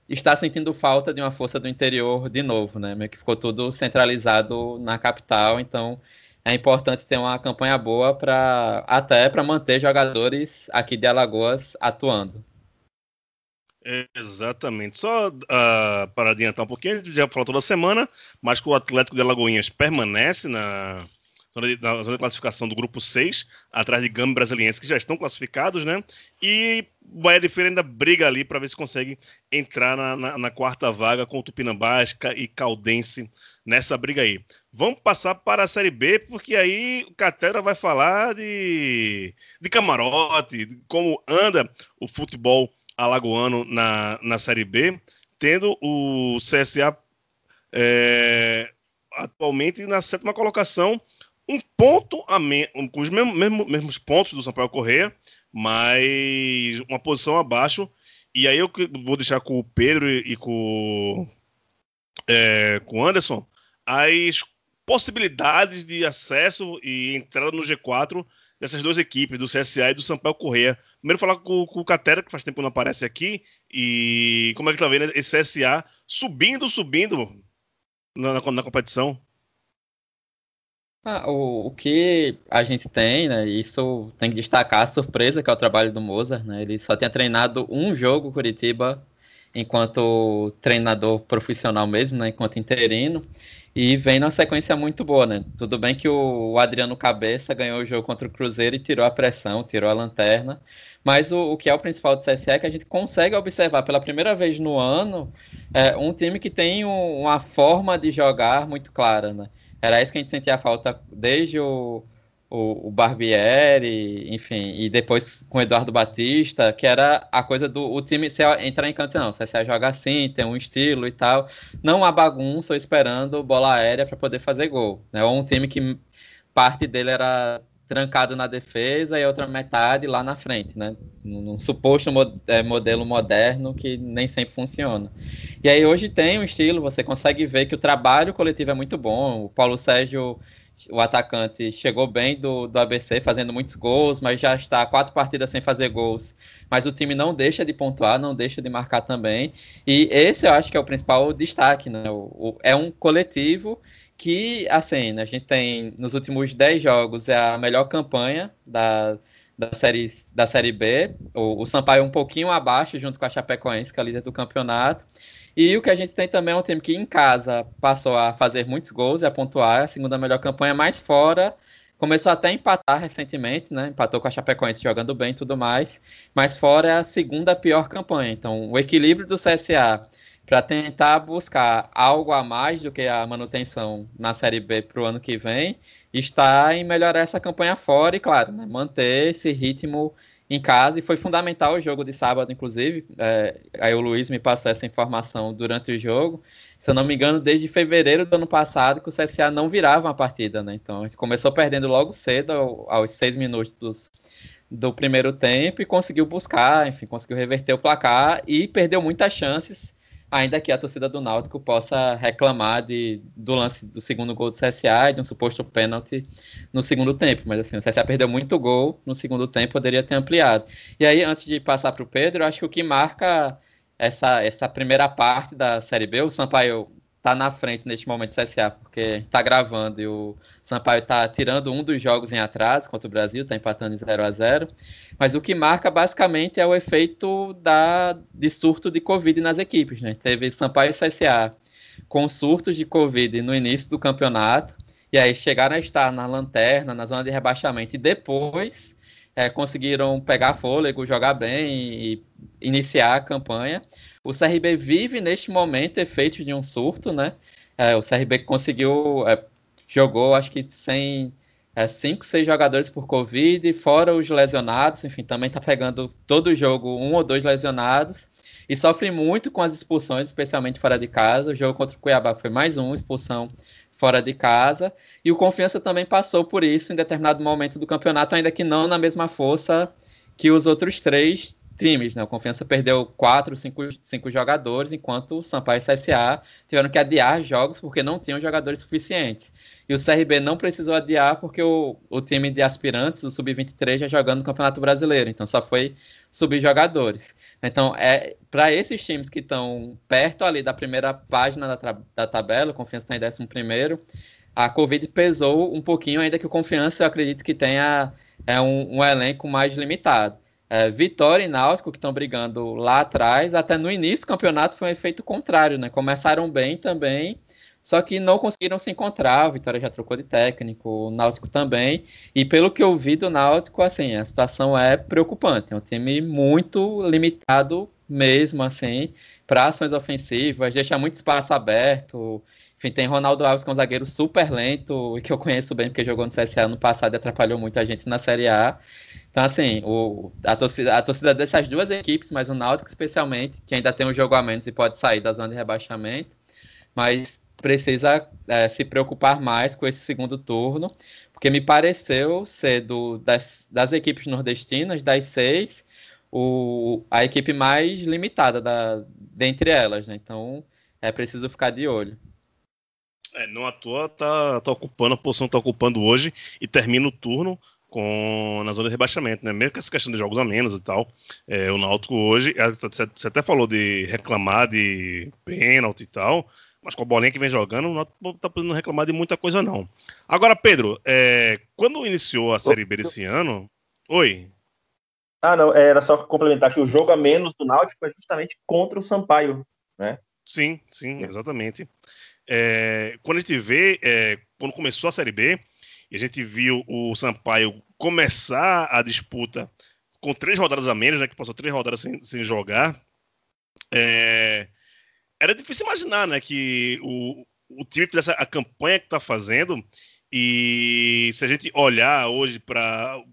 está sentindo falta de uma força do interior de novo, né? Meio que ficou tudo centralizado na capital, então é importante ter uma campanha boa para até para manter jogadores aqui de Alagoas atuando. Exatamente. Só uh, para adiantar um pouquinho, a gente já falou toda semana, mas que o Atlético de Alagoinhas permanece na, na zona de classificação do grupo 6, atrás de Gama Brasiliense, que já estão classificados, né? E o Bahia de Feira ainda briga ali para ver se consegue entrar na, na, na, quarta vaga com o Tupinambás e Caldense nessa briga aí. Vamos passar para a Série B, porque aí o Catera vai falar de, de camarote, de como anda o futebol alagoano na, na Série B, tendo o CSA é, atualmente na sétima colocação, um ponto a menos, com os mesmos, mesmos, mesmos pontos do Sampaio Correia, mas uma posição abaixo. E aí eu vou deixar com o Pedro e com, é, com o Anderson as possibilidades de acesso e entrada no G4 dessas duas equipes, do CSA e do Sampaio Correia. Primeiro falar com, com, o Catera, que faz tempo que não aparece aqui, e como é que tá vendo esse CSA subindo, subindo na, na, na competição? Ah, o, o que a gente tem, né, isso tem que destacar a surpresa que é o trabalho do Mozart, né, ele só tinha treinado um jogo Curitiba enquanto treinador profissional mesmo, né, enquanto interino, e vem numa sequência muito boa, né? Tudo bem que o Adriano Cabeça ganhou o jogo contra o Cruzeiro e tirou a pressão, tirou a lanterna. Mas o, o que é o principal do CSE é que a gente consegue observar pela primeira vez no ano é, um time que tem um, uma forma de jogar muito clara, né? Era isso que a gente sentia falta desde o, o, o Barbieri, enfim, e depois com o Eduardo Batista, que era a coisa do o time se entrar em canto, não, você joga assim, tem um estilo e tal, não há bagunça esperando bola aérea para poder fazer gol, né? Ou um time que parte dele era trancado na defesa e outra metade lá na frente, né? Num suposto é, modelo moderno que nem sempre funciona. E aí hoje tem um estilo, você consegue ver que o trabalho coletivo é muito bom. O Paulo Sérgio o atacante chegou bem do, do ABC, fazendo muitos gols, mas já está quatro partidas sem fazer gols. Mas o time não deixa de pontuar, não deixa de marcar também. E esse eu acho que é o principal destaque, né? O, o, é um coletivo que, assim, a gente tem nos últimos dez jogos é a melhor campanha da, da, série, da série B. O, o Sampaio um pouquinho abaixo, junto com a Chapecoense, que é a líder do campeonato. E o que a gente tem também é um time que em casa passou a fazer muitos gols e a pontuar, a segunda melhor campanha, mais fora começou até a empatar recentemente, né? Empatou com a Chapecoense jogando bem e tudo mais, mas fora é a segunda pior campanha. Então, o equilíbrio do CSA para tentar buscar algo a mais do que a manutenção na Série B para o ano que vem está em melhorar essa campanha fora e, claro, né, manter esse ritmo em casa e foi fundamental o jogo de sábado, inclusive. É, aí o Luiz me passou essa informação durante o jogo. Se eu não me engano, desde fevereiro do ano passado que o CSA não virava uma partida, né? Então a gente começou perdendo logo cedo, aos seis minutos dos, do primeiro tempo, e conseguiu buscar, enfim, conseguiu reverter o placar e perdeu muitas chances ainda que a torcida do Náutico possa reclamar de, do lance do segundo gol do CSA e de um suposto pênalti no segundo tempo. Mas assim, o CSA perdeu muito gol no segundo tempo, poderia ter ampliado. E aí, antes de passar para o Pedro, acho que o que marca essa, essa primeira parte da Série B, o Sampaio tá na frente neste momento do CSA, porque tá gravando e o Sampaio tá tirando um dos jogos em atraso contra o Brasil, tá empatando em 0 a 0 Mas o que marca basicamente é o efeito da, de surto de Covid nas equipes, né? Teve Sampaio e CSA com surtos de Covid no início do campeonato, e aí chegaram a estar na lanterna, na zona de rebaixamento, e depois é, conseguiram pegar fôlego, jogar bem e iniciar a campanha. O CRB vive neste momento efeitos de um surto, né? É, o CRB conseguiu, é, jogou acho que sem é, cinco, seis jogadores por Covid, fora os lesionados, enfim, também está pegando todo jogo um ou dois lesionados e sofre muito com as expulsões, especialmente fora de casa. O jogo contra o Cuiabá foi mais uma expulsão fora de casa. E o Confiança também passou por isso em determinado momento do campeonato, ainda que não na mesma força que os outros três times, né? O Confiança perdeu quatro, cinco, cinco jogadores, enquanto o Sampaio e o CSA tiveram que adiar jogos porque não tinham jogadores suficientes. E o CRB não precisou adiar porque o, o time de aspirantes, o Sub-23, já jogando no Campeonato Brasileiro, então só foi subir jogadores. Então, é para esses times que estão perto ali da primeira página da, da tabela, o Confiança está em décimo primeiro, a Covid pesou um pouquinho, ainda que o Confiança, eu acredito que tenha é um, um elenco mais limitado. É, Vitória e Náutico, que estão brigando lá atrás, até no início do campeonato foi um efeito contrário, né? Começaram bem também, só que não conseguiram se encontrar. A Vitória já trocou de técnico, o Náutico também. E pelo que eu vi do Náutico, assim, a situação é preocupante. É um time muito limitado mesmo, assim, para ações ofensivas, deixa muito espaço aberto. Enfim, tem Ronaldo Alves, que é um zagueiro super lento, e que eu conheço bem, porque jogou no CSA no passado e atrapalhou muita gente na Série A. Então, assim, o, a, torcida, a torcida dessas duas equipes, mas o Náutico especialmente, que ainda tem um jogo a menos e pode sair da zona de rebaixamento, mas precisa é, se preocupar mais com esse segundo turno, porque me pareceu ser do, das, das equipes nordestinas, das seis, o, a equipe mais limitada da, dentre elas, né? Então é preciso ficar de olho. É, não à toa tá, tá ocupando a posição que tá ocupando hoje e termina o turno com na zona de rebaixamento, né? Mesmo com essa questão de jogos a menos e tal. É, o Náutico hoje, é, você até falou de reclamar de pênalti e tal, mas com a bolinha que vem jogando, o Náutico tá podendo reclamar de muita coisa não. Agora, Pedro, é, quando iniciou a Série B desse ano... Oi? Ah, não, era só complementar que o jogo a menos do Náutico é justamente contra o Sampaio, né? Sim, sim, exatamente. É, quando a gente vê, é, quando começou a Série B, e a gente viu o Sampaio começar a disputa com três rodadas a menos, né, que passou três rodadas sem, sem jogar. É, era difícil imaginar né, que o, o time fizesse a campanha que está fazendo. E se a gente olhar hoje para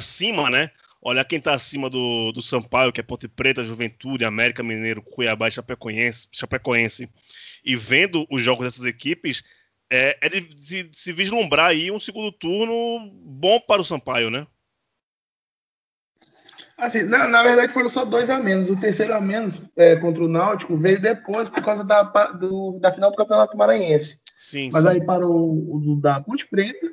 cima, né? Olhar quem está acima do, do Sampaio, que é Ponte Preta, Juventude, América Mineiro, Cuiabá e Chapecoense, Chapecoense, e vendo os jogos dessas equipes, é, é de, se, de, se, vislumbrar aí um segundo turno bom para o Sampaio, né? Assim, na, na verdade foram só dois a menos. O terceiro a menos é, contra o Náutico veio depois por causa da, do, da final do Campeonato Maranhense. Sim, Mas sim. aí parou o, o da Ponte Preta.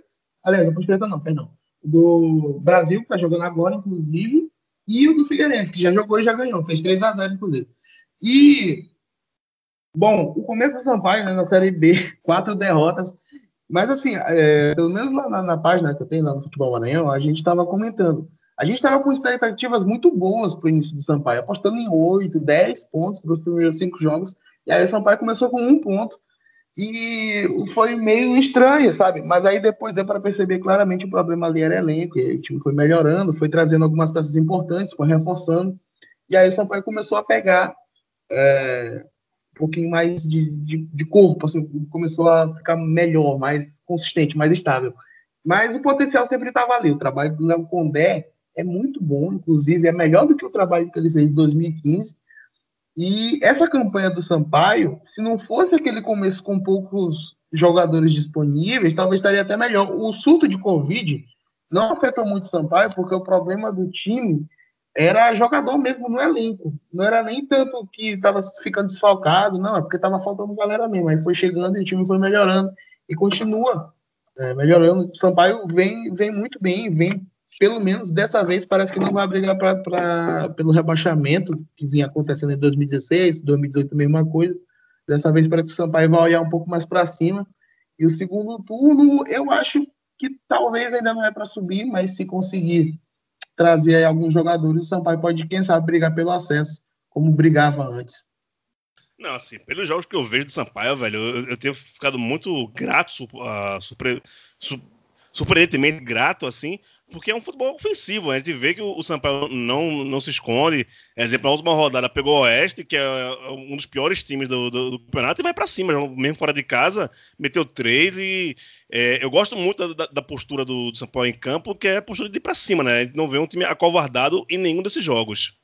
Aliás, da Ponte Preta não, perdão. Do Brasil, que tá jogando agora, inclusive, e o do Figueirense, que já jogou e já ganhou. Fez 3 a 0 inclusive. E Bom, o começo do Sampaio né, na Série B, quatro derrotas. Mas, assim, é, pelo menos na, na, página que eu tenho lá no Futebol Maranhão, a gente estava comentando. A gente estava com expectativas muito boas para o início do Sampaio, apostando em 8, 10 pontos para os primeiros cinco jogos. E aí o Sampaio começou com um ponto. E foi meio estranho, sabe? Mas aí depois deu para perceber claramente o problema ali era elenco. E o time foi melhorando, foi trazendo algumas peças importantes, foi reforçando. E aí o Sampaio começou a pegar é, pouquinho mais de, de, de, corpo, assim, começou a ficar melhor, mais consistente, mais estável. Mas o potencial sempre estava ali. O trabalho do Léo Condé é muito bom, inclusive é melhor do que o trabalho que ele fez em 2015. E essa campanha do Sampaio, se não fosse aquele começo com poucos jogadores disponíveis, talvez estaria até melhor. O surto de Covid não afetou muito o Sampaio, porque o problema do time era jogador mesmo no elenco. Não era nem tanto que estava ficando desfalcado, não, é porque estava faltando galera mesmo. Aí foi chegando e o time foi melhorando e continua é, melhorando. O Sampaio vem, vem muito bem, vem, pelo menos dessa vez, parece que não vai brigar pra, pra, pelo rebaixamento que vinha acontecendo em 2016, 2018, a mesma coisa. Dessa vez parece que o Sampaio vai olhar um pouco mais para cima. E o segundo turno, eu acho que talvez ainda não é para subir, mas se conseguir trazer aí alguns jogadores, o Sampaio pode, quem sabe, brigar pelo acesso, como brigava antes. Não, assim, pelos jogos que eu vejo do Sampaio, velho, eu, eu tenho ficado muito grato, uh, surpre, su, surpreendentemente grato, assim, porque é um futebol ofensivo. A gente vê que o, Sampaio não, não se esconde. Exemplo, na última rodada pegou o Oeste, que é um dos piores times do, do, do campeonato, e vai para cima, mesmo fora de casa, meteu três e é, eu gosto muito da, da postura do, do São Paulo em campo, que é a postura de ir pra cima, né? A gente não vê um time acovardado em nenhum desses jogos.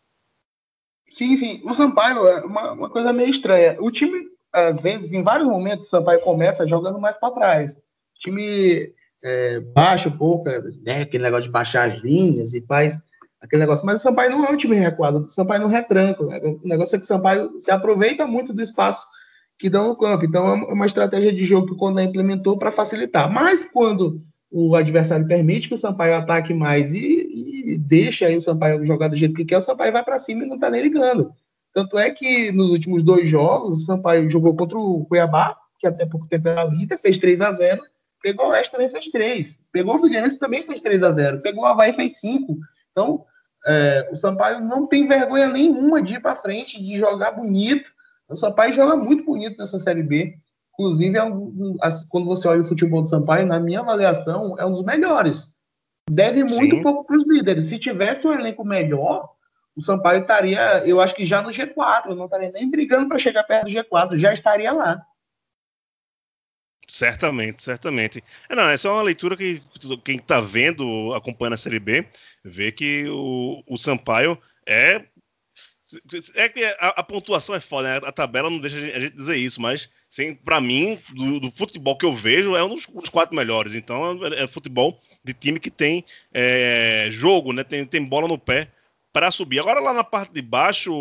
Sim, enfim, o Sampaio é uma, uma coisa meio estranha. O time, às vezes, em vários momentos, o Sampaio começa jogando mais para trás. O time é, baixa um pouco, né, aquele negócio de baixar as linhas e faz aquele negócio. Mas o Sampaio não é um time recuado, o Sampaio não retranca. Né? O negócio é que o Sampaio se aproveita muito do espaço que dão no campo. Então é uma estratégia de jogo que o Condé implementou para facilitar. Mas quando o adversário permite que o Sampaio ataque mais e, e deixa aí o Sampaio jogar do jeito que quer, o Sampaio vai para cima e não está nem ligando. Tanto é que nos últimos dois jogos, o Sampaio jogou contra o Cuiabá, que até pouco tempo era líder, fez 3 a 0 Pegou o Oeste também fez 3. Pegou o Figueirense também fez 3 a 0 Pegou o Havaí fez 5. Então, é, o Sampaio não tem vergonha nenhuma de ir para frente, de jogar bonito. O Sampaio joga muito bonito nessa Série B. Inclusive, é um, quando você olha o futebol do Sampaio, na minha avaliação, é um dos melhores. Deve muito Sim. pouco para os líderes. Se tivesse um elenco melhor, o Sampaio estaria, eu acho que já no G4, não estaria nem brigando para chegar perto do G4, já estaria lá. Certamente, certamente. É, não, essa é uma leitura que quem está vendo, acompanhando a Série B, vê que o, o Sampaio é. É que a, a, pontuação é foda, né? A tabela não deixa a gente dizer isso, mas para mim, do, do, futebol que eu vejo, é um dos, dos quatro melhores. Então, é, é, futebol de time que tem é, jogo, né? Tem, tem bola no pé para subir. Agora, lá na parte de baixo,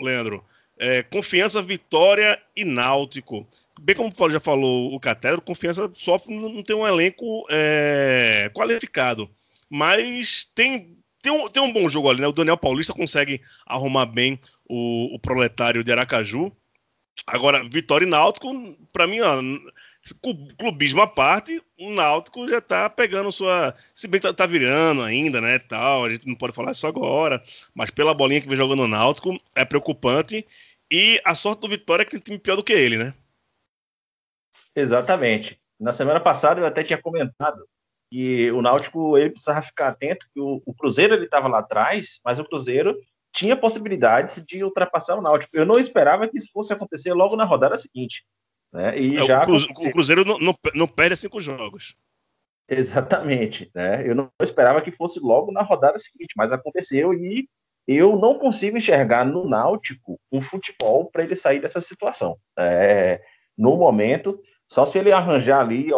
Leandro, é, Confiança, Vitória e Náutico bem como já falou o Catedro, Confiança sofre não tem um elenco é, qualificado. Mas tem, tem, um, tem um bom jogo ali, né? O Daniel Paulista consegue arrumar bem o, o proletário de Aracaju. Agora, Vitória e Náutico, para mim, ó, clubismo à parte, o Náutico já tá pegando sua. Se bem que tá, tá, virando ainda, né? Tal, a gente não pode falar isso agora, mas pela bolinha que vem jogando o Náutico, é preocupante. E a sorte do Vitória é que tem time pior do que ele, né? Exatamente. Na semana passada eu até tinha comentado que o Náutico ele precisava ficar atento que o, o Cruzeiro ele estava lá atrás, mas o Cruzeiro tinha possibilidades de ultrapassar o Náutico. Eu não esperava que isso fosse acontecer logo na rodada seguinte. Né? E é, já o, Cruzeiro não, não, não perde cinco jogos. Exatamente. Né? Eu não esperava que fosse logo na rodada seguinte, mas aconteceu e eu não consigo enxergar no Náutico um futebol para ele sair dessa situação. É, no momento, só se ele arranjar ali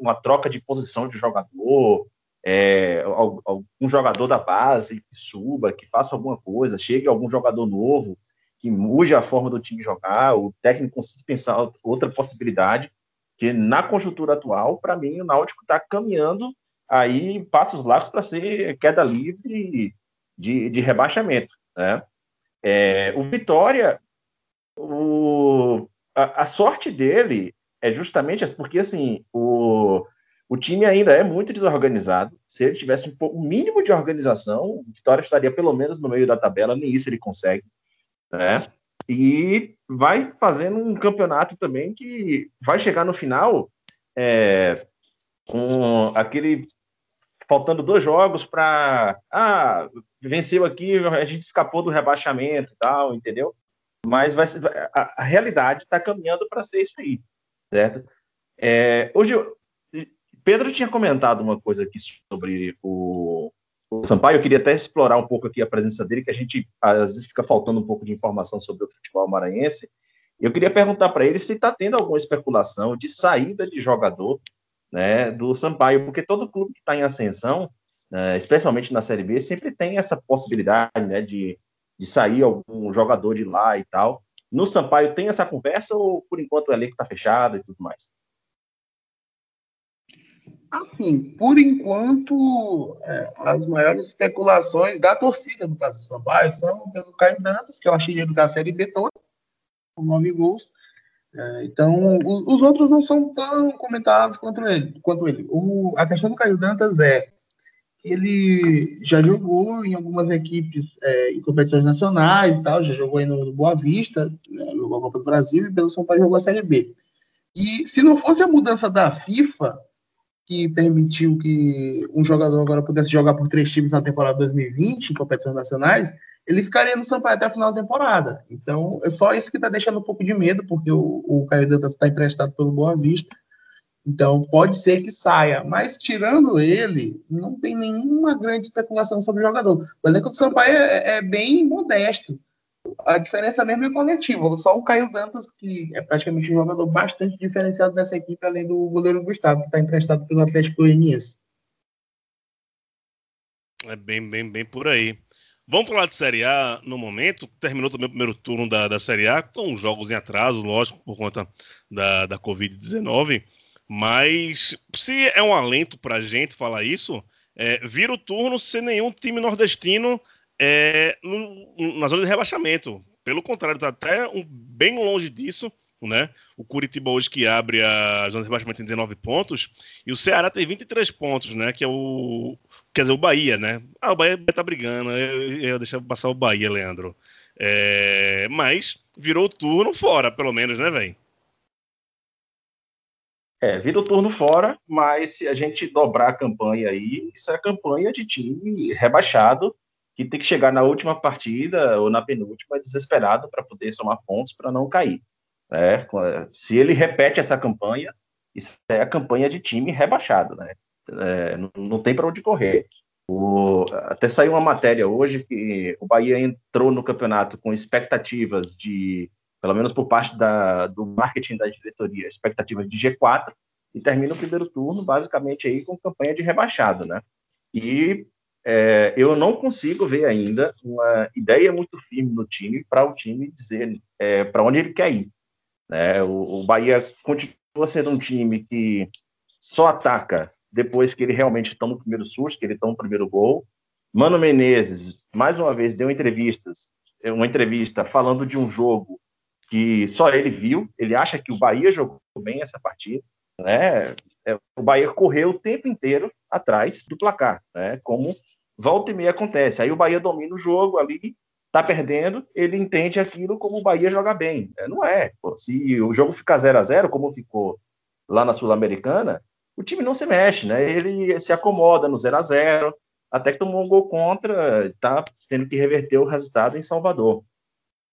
uma troca de posição de jogador, é, algum jogador da base que suba, que faça alguma coisa, chegue algum jogador novo, que mude a forma do time jogar, o técnico consiga pensar outra possibilidade, que na conjuntura atual, para mim, o Náutico está caminhando aí passos largos para ser queda livre de, de rebaixamento. Né? É, o Vitória, o, a, a sorte dele é justamente porque assim, o, o time ainda é muito desorganizado. Se ele tivesse um mínimo de organização, o Vitória estaria pelo menos no meio da tabela, nem isso ele consegue. Né? E vai fazendo um campeonato também que vai chegar no final é, com aquele. Faltando dois jogos para. Ah, venceu aqui, a gente escapou do rebaixamento e tal, entendeu? Mas vai, a realidade está caminhando para ser isso aí certo? É, hoje, Pedro tinha comentado uma coisa aqui sobre o, o Sampaio, eu queria até explorar um pouco aqui a presença dele, que a gente às vezes fica faltando um pouco de informação sobre o futebol maranhense. Eu queria perguntar para ele se está tendo alguma especulação de saída de jogador né, do Sampaio, porque todo clube que está em ascensão, né, especialmente na Série B, sempre tem essa possibilidade né, de, de sair algum jogador de lá e tal. No Sampaio tem essa conversa ou por enquanto o elenco está fechado e tudo mais? Assim, por enquanto, é, as maiores especulações da torcida do caso do Sampaio são pelo Caio Dantas, que é o artilheiro da Série B toda, com nove gols. É, então, o, os outros não são tão comentados quanto ele. Quanto ele. O, a questão do Caio Dantas é ele já jogou em algumas equipes é, em competições nacionais e tal, já jogou aí no, Boa Vista, né, jogou a Copa do Brasil e pelo São Paulo jogou a Série B. E se não fosse a mudança da FIFA, que permitiu que um jogador agora pudesse jogar por três times na temporada 2020, em competições nacionais, ele ficaria no Sampaio até a final da temporada. Então, é só isso que está deixando um pouco de medo, porque o, o Caio Dantas está emprestado pelo Boa Vista, então, pode ser que saia, mas tirando ele, não tem nenhuma grande especulação sobre o jogador. O elenco do Sampaio é, é bem modesto. A diferença mesmo é coletiva. Só o Caio Dantas, que é praticamente um jogador bastante diferenciado nessa equipe, além do goleiro Gustavo, que está emprestado pelo Atlético Goianiense. É bem, bem, bem por aí. Vamos falar de Série A no momento. Terminou também o primeiro turno da, da Série A, com jogos em atraso, lógico, por conta da, da Covid-19. Mas se é um alento para a gente falar isso, é, vira o turno sem nenhum time nordestino é, no, na zona de rebaixamento. Pelo contrário, está até um, bem longe disso. Né? O Curitiba hoje que abre a zona de rebaixamento tem 19 pontos e o Ceará tem 23 pontos, né? Que é o quer dizer o Bahia, né? Ah, o Bahia tá brigando, eu, eu passar o Bahia, Leandro. É, mas virou o turno fora, pelo menos, né, velho? É, vira o turno fora, mas se a gente dobrar a campanha aí, isso é a campanha de time rebaixado, que tem que chegar na última partida ou na penúltima desesperado para poder somar pontos para não cair. É, se ele repete essa campanha, isso é a campanha de time rebaixado, né? É, não, não, tem para onde correr. O, até saiu uma matéria hoje que o Bahia entrou no campeonato com expectativas de, pelo menos por parte da, do marketing da diretoria, expectativas de G4 e termina o primeiro turno basicamente aí com campanha de rebaixado, né? E é, eu não consigo ver ainda uma ideia muito firme no time para o time dizer é, para onde ele quer ir. Né? O, o Bahia continua sendo um time que só ataca depois que ele realmente toma o primeiro susto, que ele toma o primeiro gol. Mano Menezes, mais uma vez, deu entrevistas, uma entrevista falando de um jogo que só ele viu. Ele acha que o Bahia jogou bem essa partida, né? É, o Bahia correu o tempo inteiro atrás do placar, né? Como volta e meia acontece. Aí o Bahia domina o jogo ali, tá perdendo, ele entende aquilo como o Bahia joga bem. É, não é. Se o jogo ficar 0 a 0 como ficou lá na Sul-Americana, o time não se mexe, né? Ele se acomoda no 0 a 0 até que tomou um gol contra, tá tendo que reverter o resultado em Salvador,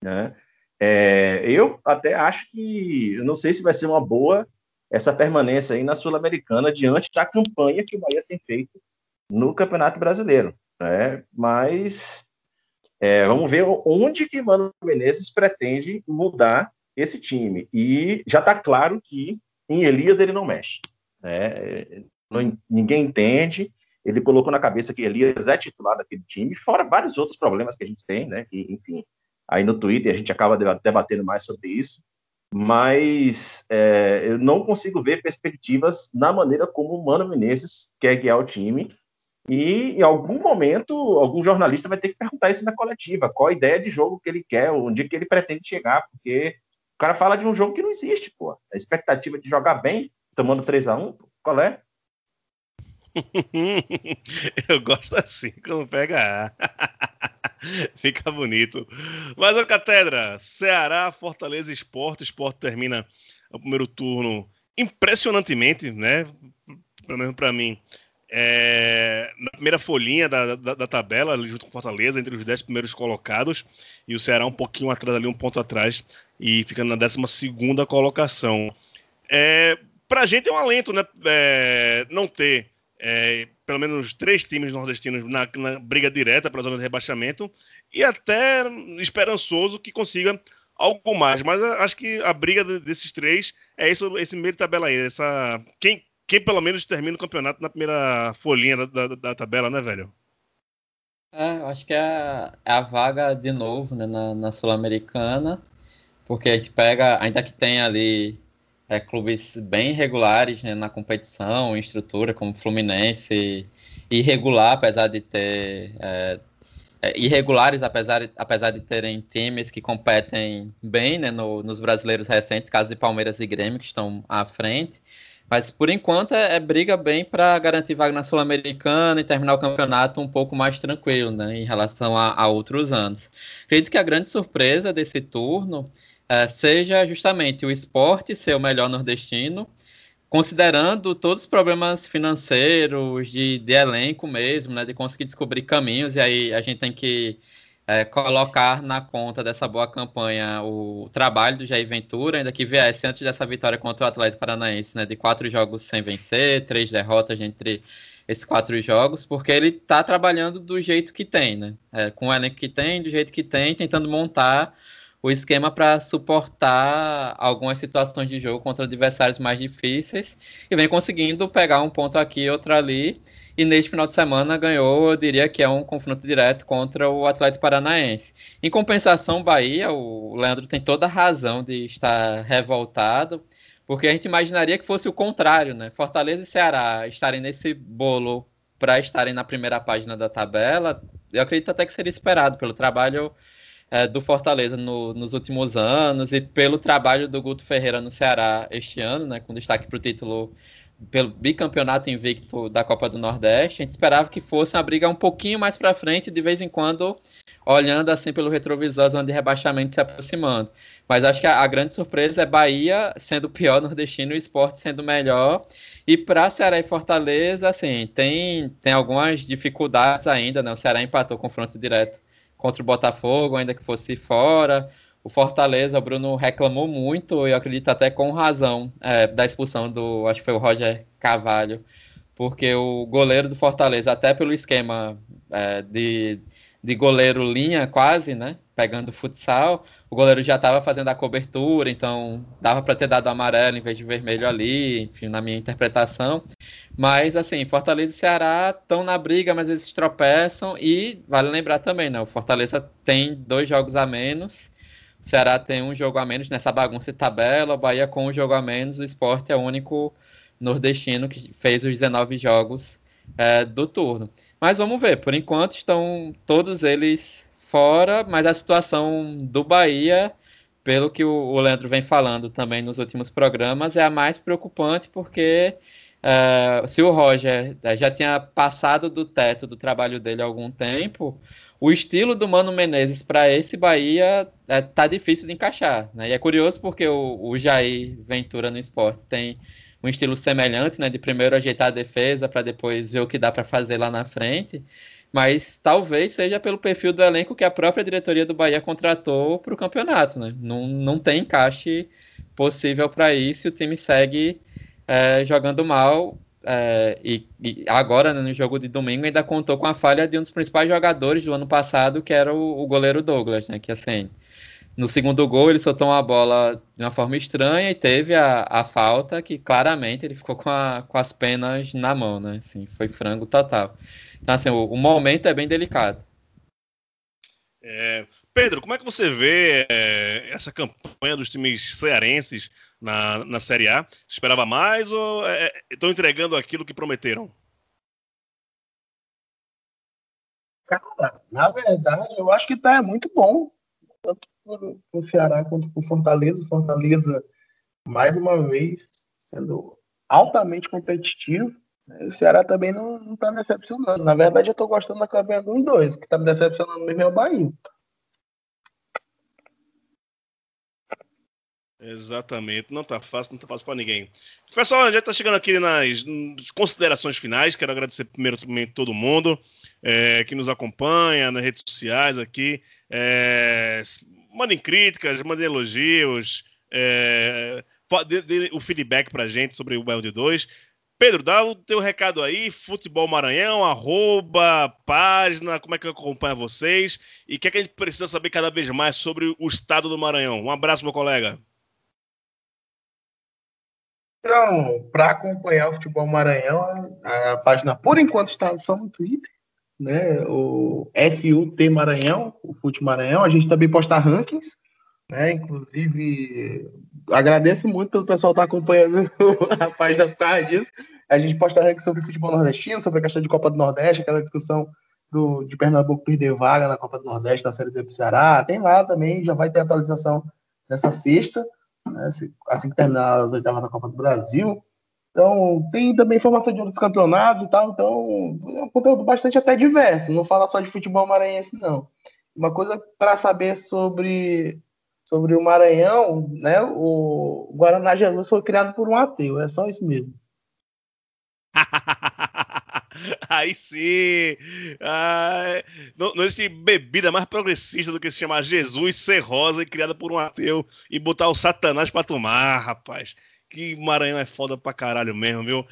né? É, eu até acho que, eu não sei se vai ser uma boa essa permanência aí na Sul-Americana diante da campanha que o Bahia tem feito no Campeonato Brasileiro, né? Mas é, vamos ver onde que Mano Menezes pretende mudar esse time. E já está claro que em Elias ele não mexe. Né? Ninguém entende. Ele colocou na cabeça que Elias é titular daquele time, fora vários outros problemas que a gente tem, né? Enfim, aí no Twitter a gente acaba debatendo mais sobre isso. Mas é, eu não consigo ver perspectivas na maneira como o Mano Menezes quer guiar o time e em algum momento, algum jornalista vai ter que perguntar isso na coletiva: qual a ideia de jogo que ele quer, onde que ele pretende chegar, porque o cara fala de um jogo que não existe, pô. A expectativa de jogar bem, tomando 3 a 1 qual é? Eu gosto assim, quando pega Fica bonito. Mas a Catedra, Ceará, Fortaleza Esporte. Esporte termina o primeiro turno impressionantemente, né? Pelo menos para mim é, na primeira folhinha da, da, da, tabela, junto com Fortaleza, entre os dez primeiros colocados, e o Ceará um pouquinho atrás ali, um ponto atrás, e ficando na décima segunda colocação. É, pra gente é um alento, né? É, não ter é, pelo menos três times nordestinos na, na briga direta para a zona de rebaixamento, e até esperançoso que consiga algo mais. Mas acho que a briga desses três é isso, esse meio de tabela aí. Essa, quem, quem pelo menos termina o campeonato na primeira folhinha da, da, da tabela, né, velho? É, eu acho que é a, é a vaga de novo né, na, na Sul-Americana, porque a gente pega, ainda que tem ali é, clubes bem regulares né, na competição, em estrutura, como Fluminense, irregular, apesar de ter. É, é, irregulares, apesar, apesar de terem times que competem bem né, no, nos brasileiros recentes, caso de Palmeiras e Grêmio, que estão à frente. Mas por enquanto é, é briga bem para garantir vaga na Sul-Americana e terminar o campeonato um pouco mais tranquilo, né, em relação a, a outros anos. Acredito que a grande surpresa desse turno é, seja justamente o esporte ser o melhor nordestino, considerando todos os problemas financeiros, de, de elenco mesmo, né, de conseguir descobrir caminhos, e aí a gente tem que é, colocar na conta dessa boa campanha o trabalho do Jair Ventura, ainda que viesse antes dessa vitória contra o Atlético Paranaense, né, de quatro jogos sem vencer, três derrotas entre esses quatro jogos, porque ele está trabalhando do jeito que tem, né, é, com o elenco que tem, do jeito que tem, tentando montar o esquema para suportar algumas situações de jogo contra adversários mais difíceis e vem conseguindo pegar um ponto aqui e outro ali e neste final de semana ganhou, eu diria que é um confronto direto contra o Atlético Paranaense. Em compensação, Bahia, o Leandro tem toda a razão de estar revoltado, porque a gente imaginaria que fosse o contrário, né? Fortaleza e Ceará estarem nesse bolo para estarem na primeira página da tabela, eu acredito até que seria esperado pelo trabalho é, do Fortaleza no, nos últimos anos e pelo trabalho do Guto Ferreira no Ceará este ano, né, com destaque para o título pelo bicampeonato invicto da Copa do Nordeste. A gente esperava que fosse uma briga um pouquinho mais para frente, de vez em quando olhando assim pelo retrovisor, zona de rebaixamento se aproximando. Mas acho que a, a grande surpresa é Bahia sendo pior nordestino e o esporte sendo melhor. E para Ceará e Fortaleza, assim, tem, tem algumas dificuldades ainda, né? O Ceará empatou confronto direto contra o Botafogo, ainda que fosse fora. O Fortaleza, o Bruno reclamou muito, e eu acredito até com razão, é, da expulsão do, acho que foi o Roger Carvalho, porque o goleiro do Fortaleza, até pelo esquema é, de de goleiro linha quase, né? Pegando futsal, o goleiro já estava fazendo a cobertura, então dava para ter dado amarelo em vez de vermelho ali, enfim, na minha interpretação. Mas assim, Fortaleza e Ceará estão na briga, mas eles tropeçam e vale lembrar também, né? O Fortaleza tem dois jogos a menos, o Ceará tem um jogo a menos nessa bagunça de tabela, o Bahia com um jogo a menos, o Sport é o único nordestino que fez os 19 jogos é, do turno. Mas vamos ver, por enquanto estão todos eles fora, mas a situação do Bahia, pelo que o, Leandro vem falando também nos últimos programas, é a mais preocupante porque uh, se o Roger eh, já tinha passado do teto do trabalho dele há algum tempo, o estilo do Mano Menezes para esse Bahia é, tá difícil de encaixar. Né? E é curioso porque o, o Jair Ventura no esporte tem um estilo semelhante, né? De primeiro ajeitar a defesa para depois ver o que dá para fazer lá na frente. Mas talvez seja pelo perfil do elenco que a própria diretoria do Bahia contratou para o campeonato, né? Não, não tem encaixe possível para isso. E o time segue é, jogando mal. É, e, e, agora, né, no jogo de domingo, ainda contou com a falha de um dos principais jogadores do ano passado, que era o, o goleiro Douglas, né? Que assim no segundo gol, ele soltou uma bola de uma forma estranha e teve a, a falta que claramente ele ficou com, a, com as penas na mão, né? Assim, foi frango total. Então, assim, o, o momento é bem delicado. É, Pedro, como é que você vê é, essa campanha dos times cearenses na, na Série A? Você esperava mais ou estão é, entregando aquilo que prometeram? Cara, na verdade, eu acho que tá muito bom. Tanto para o Ceará para o Fortaleza. Fortaleza, mais uma vez, sendo altamente competitivo. O Ceará também não está decepcionando. Na verdade, eu estou gostando da campanha dos dois. O que está me decepcionando mesmo é o Bahia. Exatamente, não tá fácil, não tá fácil para ninguém. Pessoal, já está chegando aqui nas considerações finais. Quero agradecer primeiro todo mundo é, que nos acompanha nas redes sociais aqui. É, mandem críticas, mandem elogios, é, dê, o feedback pra gente sobre o Belo de 2. Pedro, dá o teu recado aí, Futebol Maranhão, arroba, página, como é que acompanha vocês e o que é que a gente precisa saber cada vez mais sobre o estado do Maranhão. Um abraço, meu colega. Então, para acompanhar o Futebol Maranhão, a página por enquanto está só no Twitter, né? O SUT Maranhão, o FUT Maranhão. A gente também posta rankings, né? Inclusive, agradeço muito pelo pessoal estar tá acompanhando a página por causa disso. A gente posta rankings sobre futebol nordestino, sobre a questão de Copa do Nordeste, aquela discussão do, de Pernambuco perder vaga na Copa do Nordeste, da Série D do Ceará. Tem lá também, já vai ter atualização nessa sexta, né? assim que terminar as oitavas da Copa do Brasil. Então, tem também informação de outros campeonatos e tal. Então, é um conteúdo bastante até diverso. Não fala só de futebol maranhense, não. Uma coisa para saber sobre, sobre o Maranhão, né? O Guaraná Jesus foi criado por um ateu. É só isso mesmo. Aí sim! Ah, não, não existe bebida mais progressista do que se chamar Jesus ser rosa e criada por um ateu e botar o Satanás para tomar, rapaz que Maranhão é foda pra caralho mesmo, viu?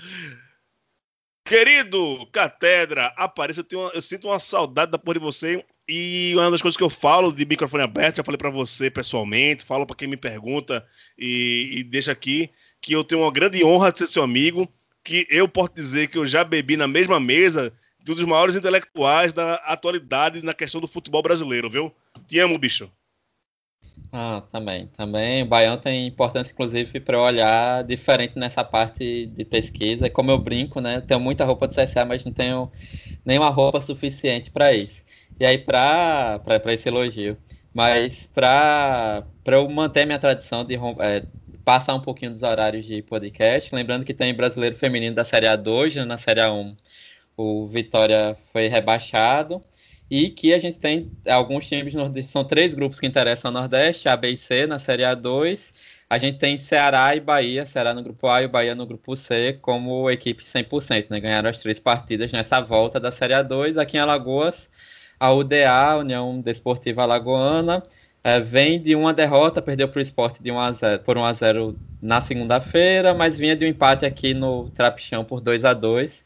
Querido Catedra, apareça, eu, uma, eu sinto uma saudade da porra de você. E uma das coisas que eu falo de microfone aberto, já falei para você pessoalmente, falo para quem me pergunta e, e, deixa aqui, que eu tenho uma grande honra de ser seu amigo. que eu posso dizer que eu já bebi na mesma mesa de um dos maiores intelectuais da atualidade na questão do futebol brasileiro, viu? Te amo, bicho. Ah, também. Também o Baião tem importância, inclusive, para olhar diferente nessa parte de pesquisa. Como eu brinco, né? Tenho muita roupa de CSA, mas não tenho nenhuma roupa suficiente para isso. E aí, para esse elogio. Mas para eu manter minha tradição de é, passar um pouquinho dos horários de podcast, lembrando que tem brasileiro feminino da Série A2, né, na Série A1 o Vitória foi rebaixado e que a gente tem alguns times nordestinos, são três grupos que interessam ao Nordeste, A, B e C na Série A2. A gente tem Ceará e Bahia, Ceará no grupo A e Bahia no grupo C, como equipe 100%, né? Ganharam as três partidas nessa volta da Série A2. Aqui em Alagoas, a UDA, União Desportiva Alagoana, é, vem de uma derrota, perdeu para o esporte de 1 a 0, por 1 a 0 na segunda-feira, mas vinha de um empate aqui no Trapichão por 2 a 2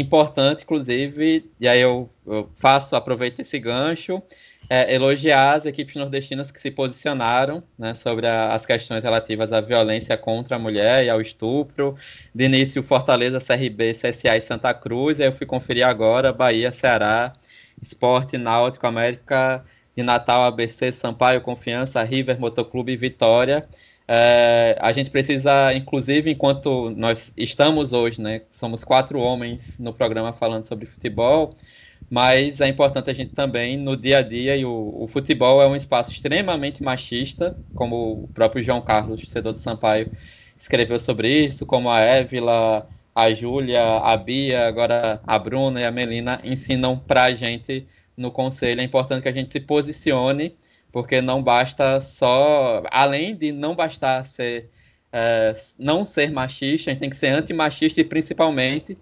importante, inclusive, e aí eu, eu faço, aproveito esse gancho, é, elogiar as equipes nordestinas que se posicionaram né, sobre a, as questões relativas à violência contra a mulher e ao estupro. De início, Fortaleza, CRB, CSA e Santa Cruz. Aí eu fui conferir agora Bahia, Ceará, Esporte, Náutico, América de Natal, ABC, Sampaio, Confiança, River, Motoclube e Vitória. É, a gente precisa, inclusive, enquanto nós estamos hoje, né, somos quatro homens no programa falando sobre futebol, mas é importante a gente também, no dia a dia, e o, o futebol é um espaço extremamente machista, como o próprio João Carlos, torcedor do Sampaio, escreveu sobre isso, como a Évila, a Júlia, a Bia, agora a Bruna e a Melina ensinam para a gente no conselho. É importante que a gente se posicione porque não basta só, além de não bastar ser, é, não ser machista, a gente tem que ser antimachista e principalmente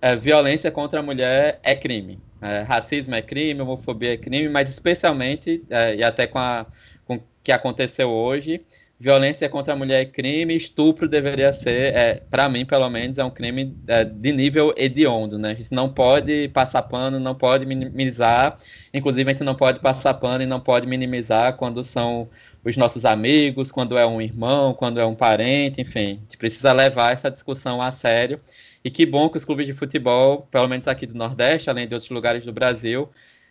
é, violência contra a mulher é crime. É, racismo é crime, homofobia é crime, mas especialmente, e até com, a, com o que aconteceu hoje, violência contra a mulher é crime, estupro deveria ser, é, para mim, pelo menos, é um crime é, de nível hediondo, né? A gente não pode passar pano, não pode minimizar, inclusive a gente não pode passar pano e não pode minimizar quando são os nossos amigos, quando é um irmão, quando é um parente, enfim. A gente precisa levar essa discussão a sério. E que bom que os clubes de futebol, pelo menos aqui do Nordeste, além de outros lugares do Brasil,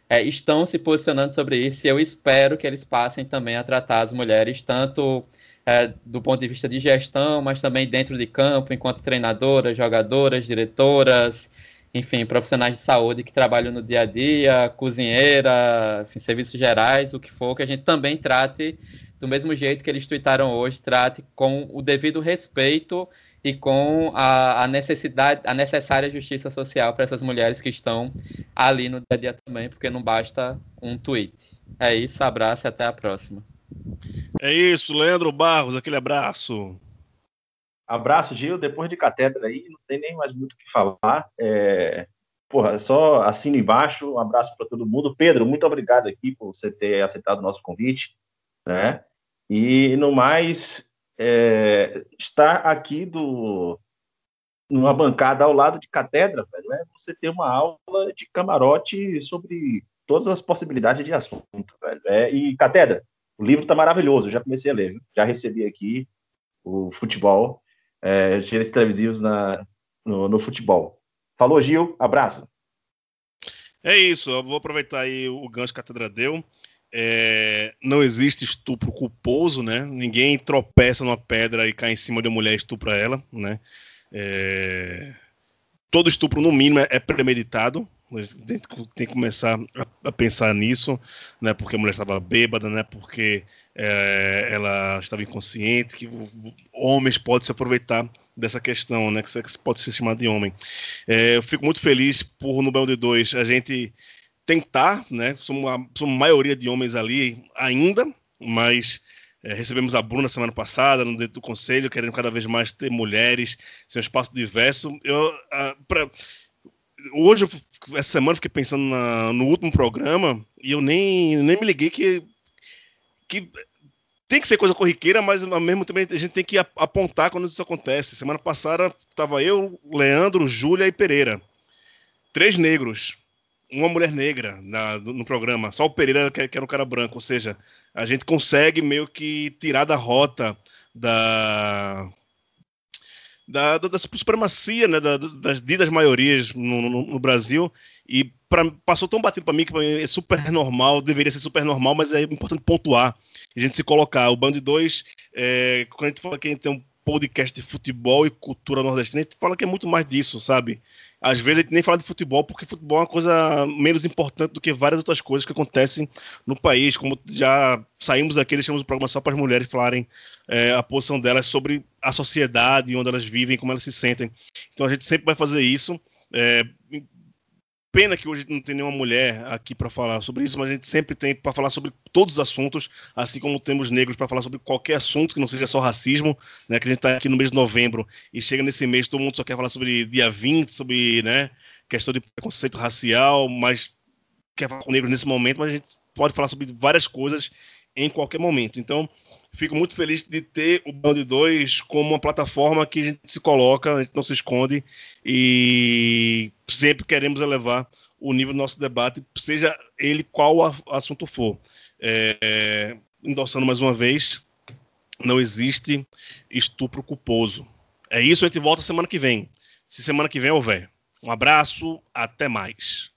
é, estão se posicionando sobre isso e eu espero que eles passem também a tratar as mulheres tanto é, do ponto de vista de gestão, mas também dentro de campo, enquanto treinadoras, jogadoras, diretoras, enfim, profissionais de saúde que trabalham no dia a dia, cozinheira, enfim, serviços gerais, o que for, que a gente também trate do mesmo jeito que eles tuitaram hoje, trate com o devido respeito e com a, a necessidade, a necessária justiça social para essas mulheres que estão ali no dia a dia também, porque não basta um tweet. É isso, abraço e até a próxima. É isso, Leandro Barros, aquele abraço. Abraço, Gil. Depois de catedra aí, não tem nem mais muito o que falar. É... Porra, só assina embaixo. Um abraço para todo mundo. Pedro, muito obrigado aqui por você ter aceitado o nosso convite. Né? E no mais, é... estar aqui do numa bancada ao lado de catedra, velho, é você ter uma aula de camarote sobre todas as possibilidades de assunto, velho. É, e catedra, o livro está maravilhoso, eu já comecei a ler, já recebi aqui o futebol, é, gêneros televisivos na, no, no futebol. Falou, Gil, abraço. É isso, eu vou aproveitar aí o gancho que a Catedra deu. É, não existe estupro culposo, né? Ninguém tropeça numa pedra e cai em cima de uma mulher e estupra ela, né? É, todo estupro, no mínimo, é premeditado, tem, tem que começar a, pensar nisso, né? Porque a mulher estava bêbada, né? Porque é, ela estava inconsciente, que homens podem se aproveitar dessa questão, né? Que, pode ser chamado de homem. É, eu fico muito feliz por no Bel de 2 a gente tentar, né? Somos uma, somos maioria de homens ali ainda, mas é, recebemos a Bruna semana passada no dentro do conselho, querendo cada vez mais ter mulheres, ser um espaço diverso. Eu, a, pra, hoje, essa semana, fiquei pensando na, no último programa e eu nem, nem me liguei que, que tem que ser coisa corriqueira, mas ao mesmo tempo a gente tem que apontar quando isso acontece. Semana passada estava eu, Leandro, Júlia e Pereira. Três negros. Uma mulher negra na, no programa. Só o Pereira que, que era um cara branco. Ou seja, a gente consegue meio que tirar da rota da da, da, da supremacia né, da, das ditas maiorias no, no, no Brasil e pra, passou tão batido para mim que é super normal, deveria ser super normal, mas é importante pontuar, a gente se colocar. O Band 2, é, quando a gente fala que a gente tem um podcast de futebol e cultura nordestina, a gente fala que é muito mais disso, sabe? Às vezes a gente nem fala de futebol, porque futebol é uma coisa menos importante do que várias outras coisas que acontecem no país. Como já saímos aqui, deixamos o programa só para as mulheres falarem é, a posição delas sobre a sociedade, onde elas vivem, como elas se sentem. Então a gente sempre vai fazer isso. É, Pena que hoje não tem nenhuma mulher aqui para falar sobre isso, mas a gente sempre tem para falar sobre todos os assuntos, assim como temos negros para falar sobre qualquer assunto que não seja só racismo, né? Que a gente está aqui no mês de novembro e chega nesse mês todo mundo só quer falar sobre dia 20, sobre, né, questão de preconceito racial, mas quer falar com negros nesse momento, mas a gente pode falar sobre várias coisas em qualquer momento. Então, Fico muito feliz de ter o Band 2 como uma plataforma que a gente se coloca, a gente não se esconde e sempre queremos elevar o nível do nosso debate, seja ele qual assunto for. É, endossando mais uma vez, não existe estupro culposo. É isso, a gente volta semana que vem. Se semana que vem houver. Um abraço, até mais.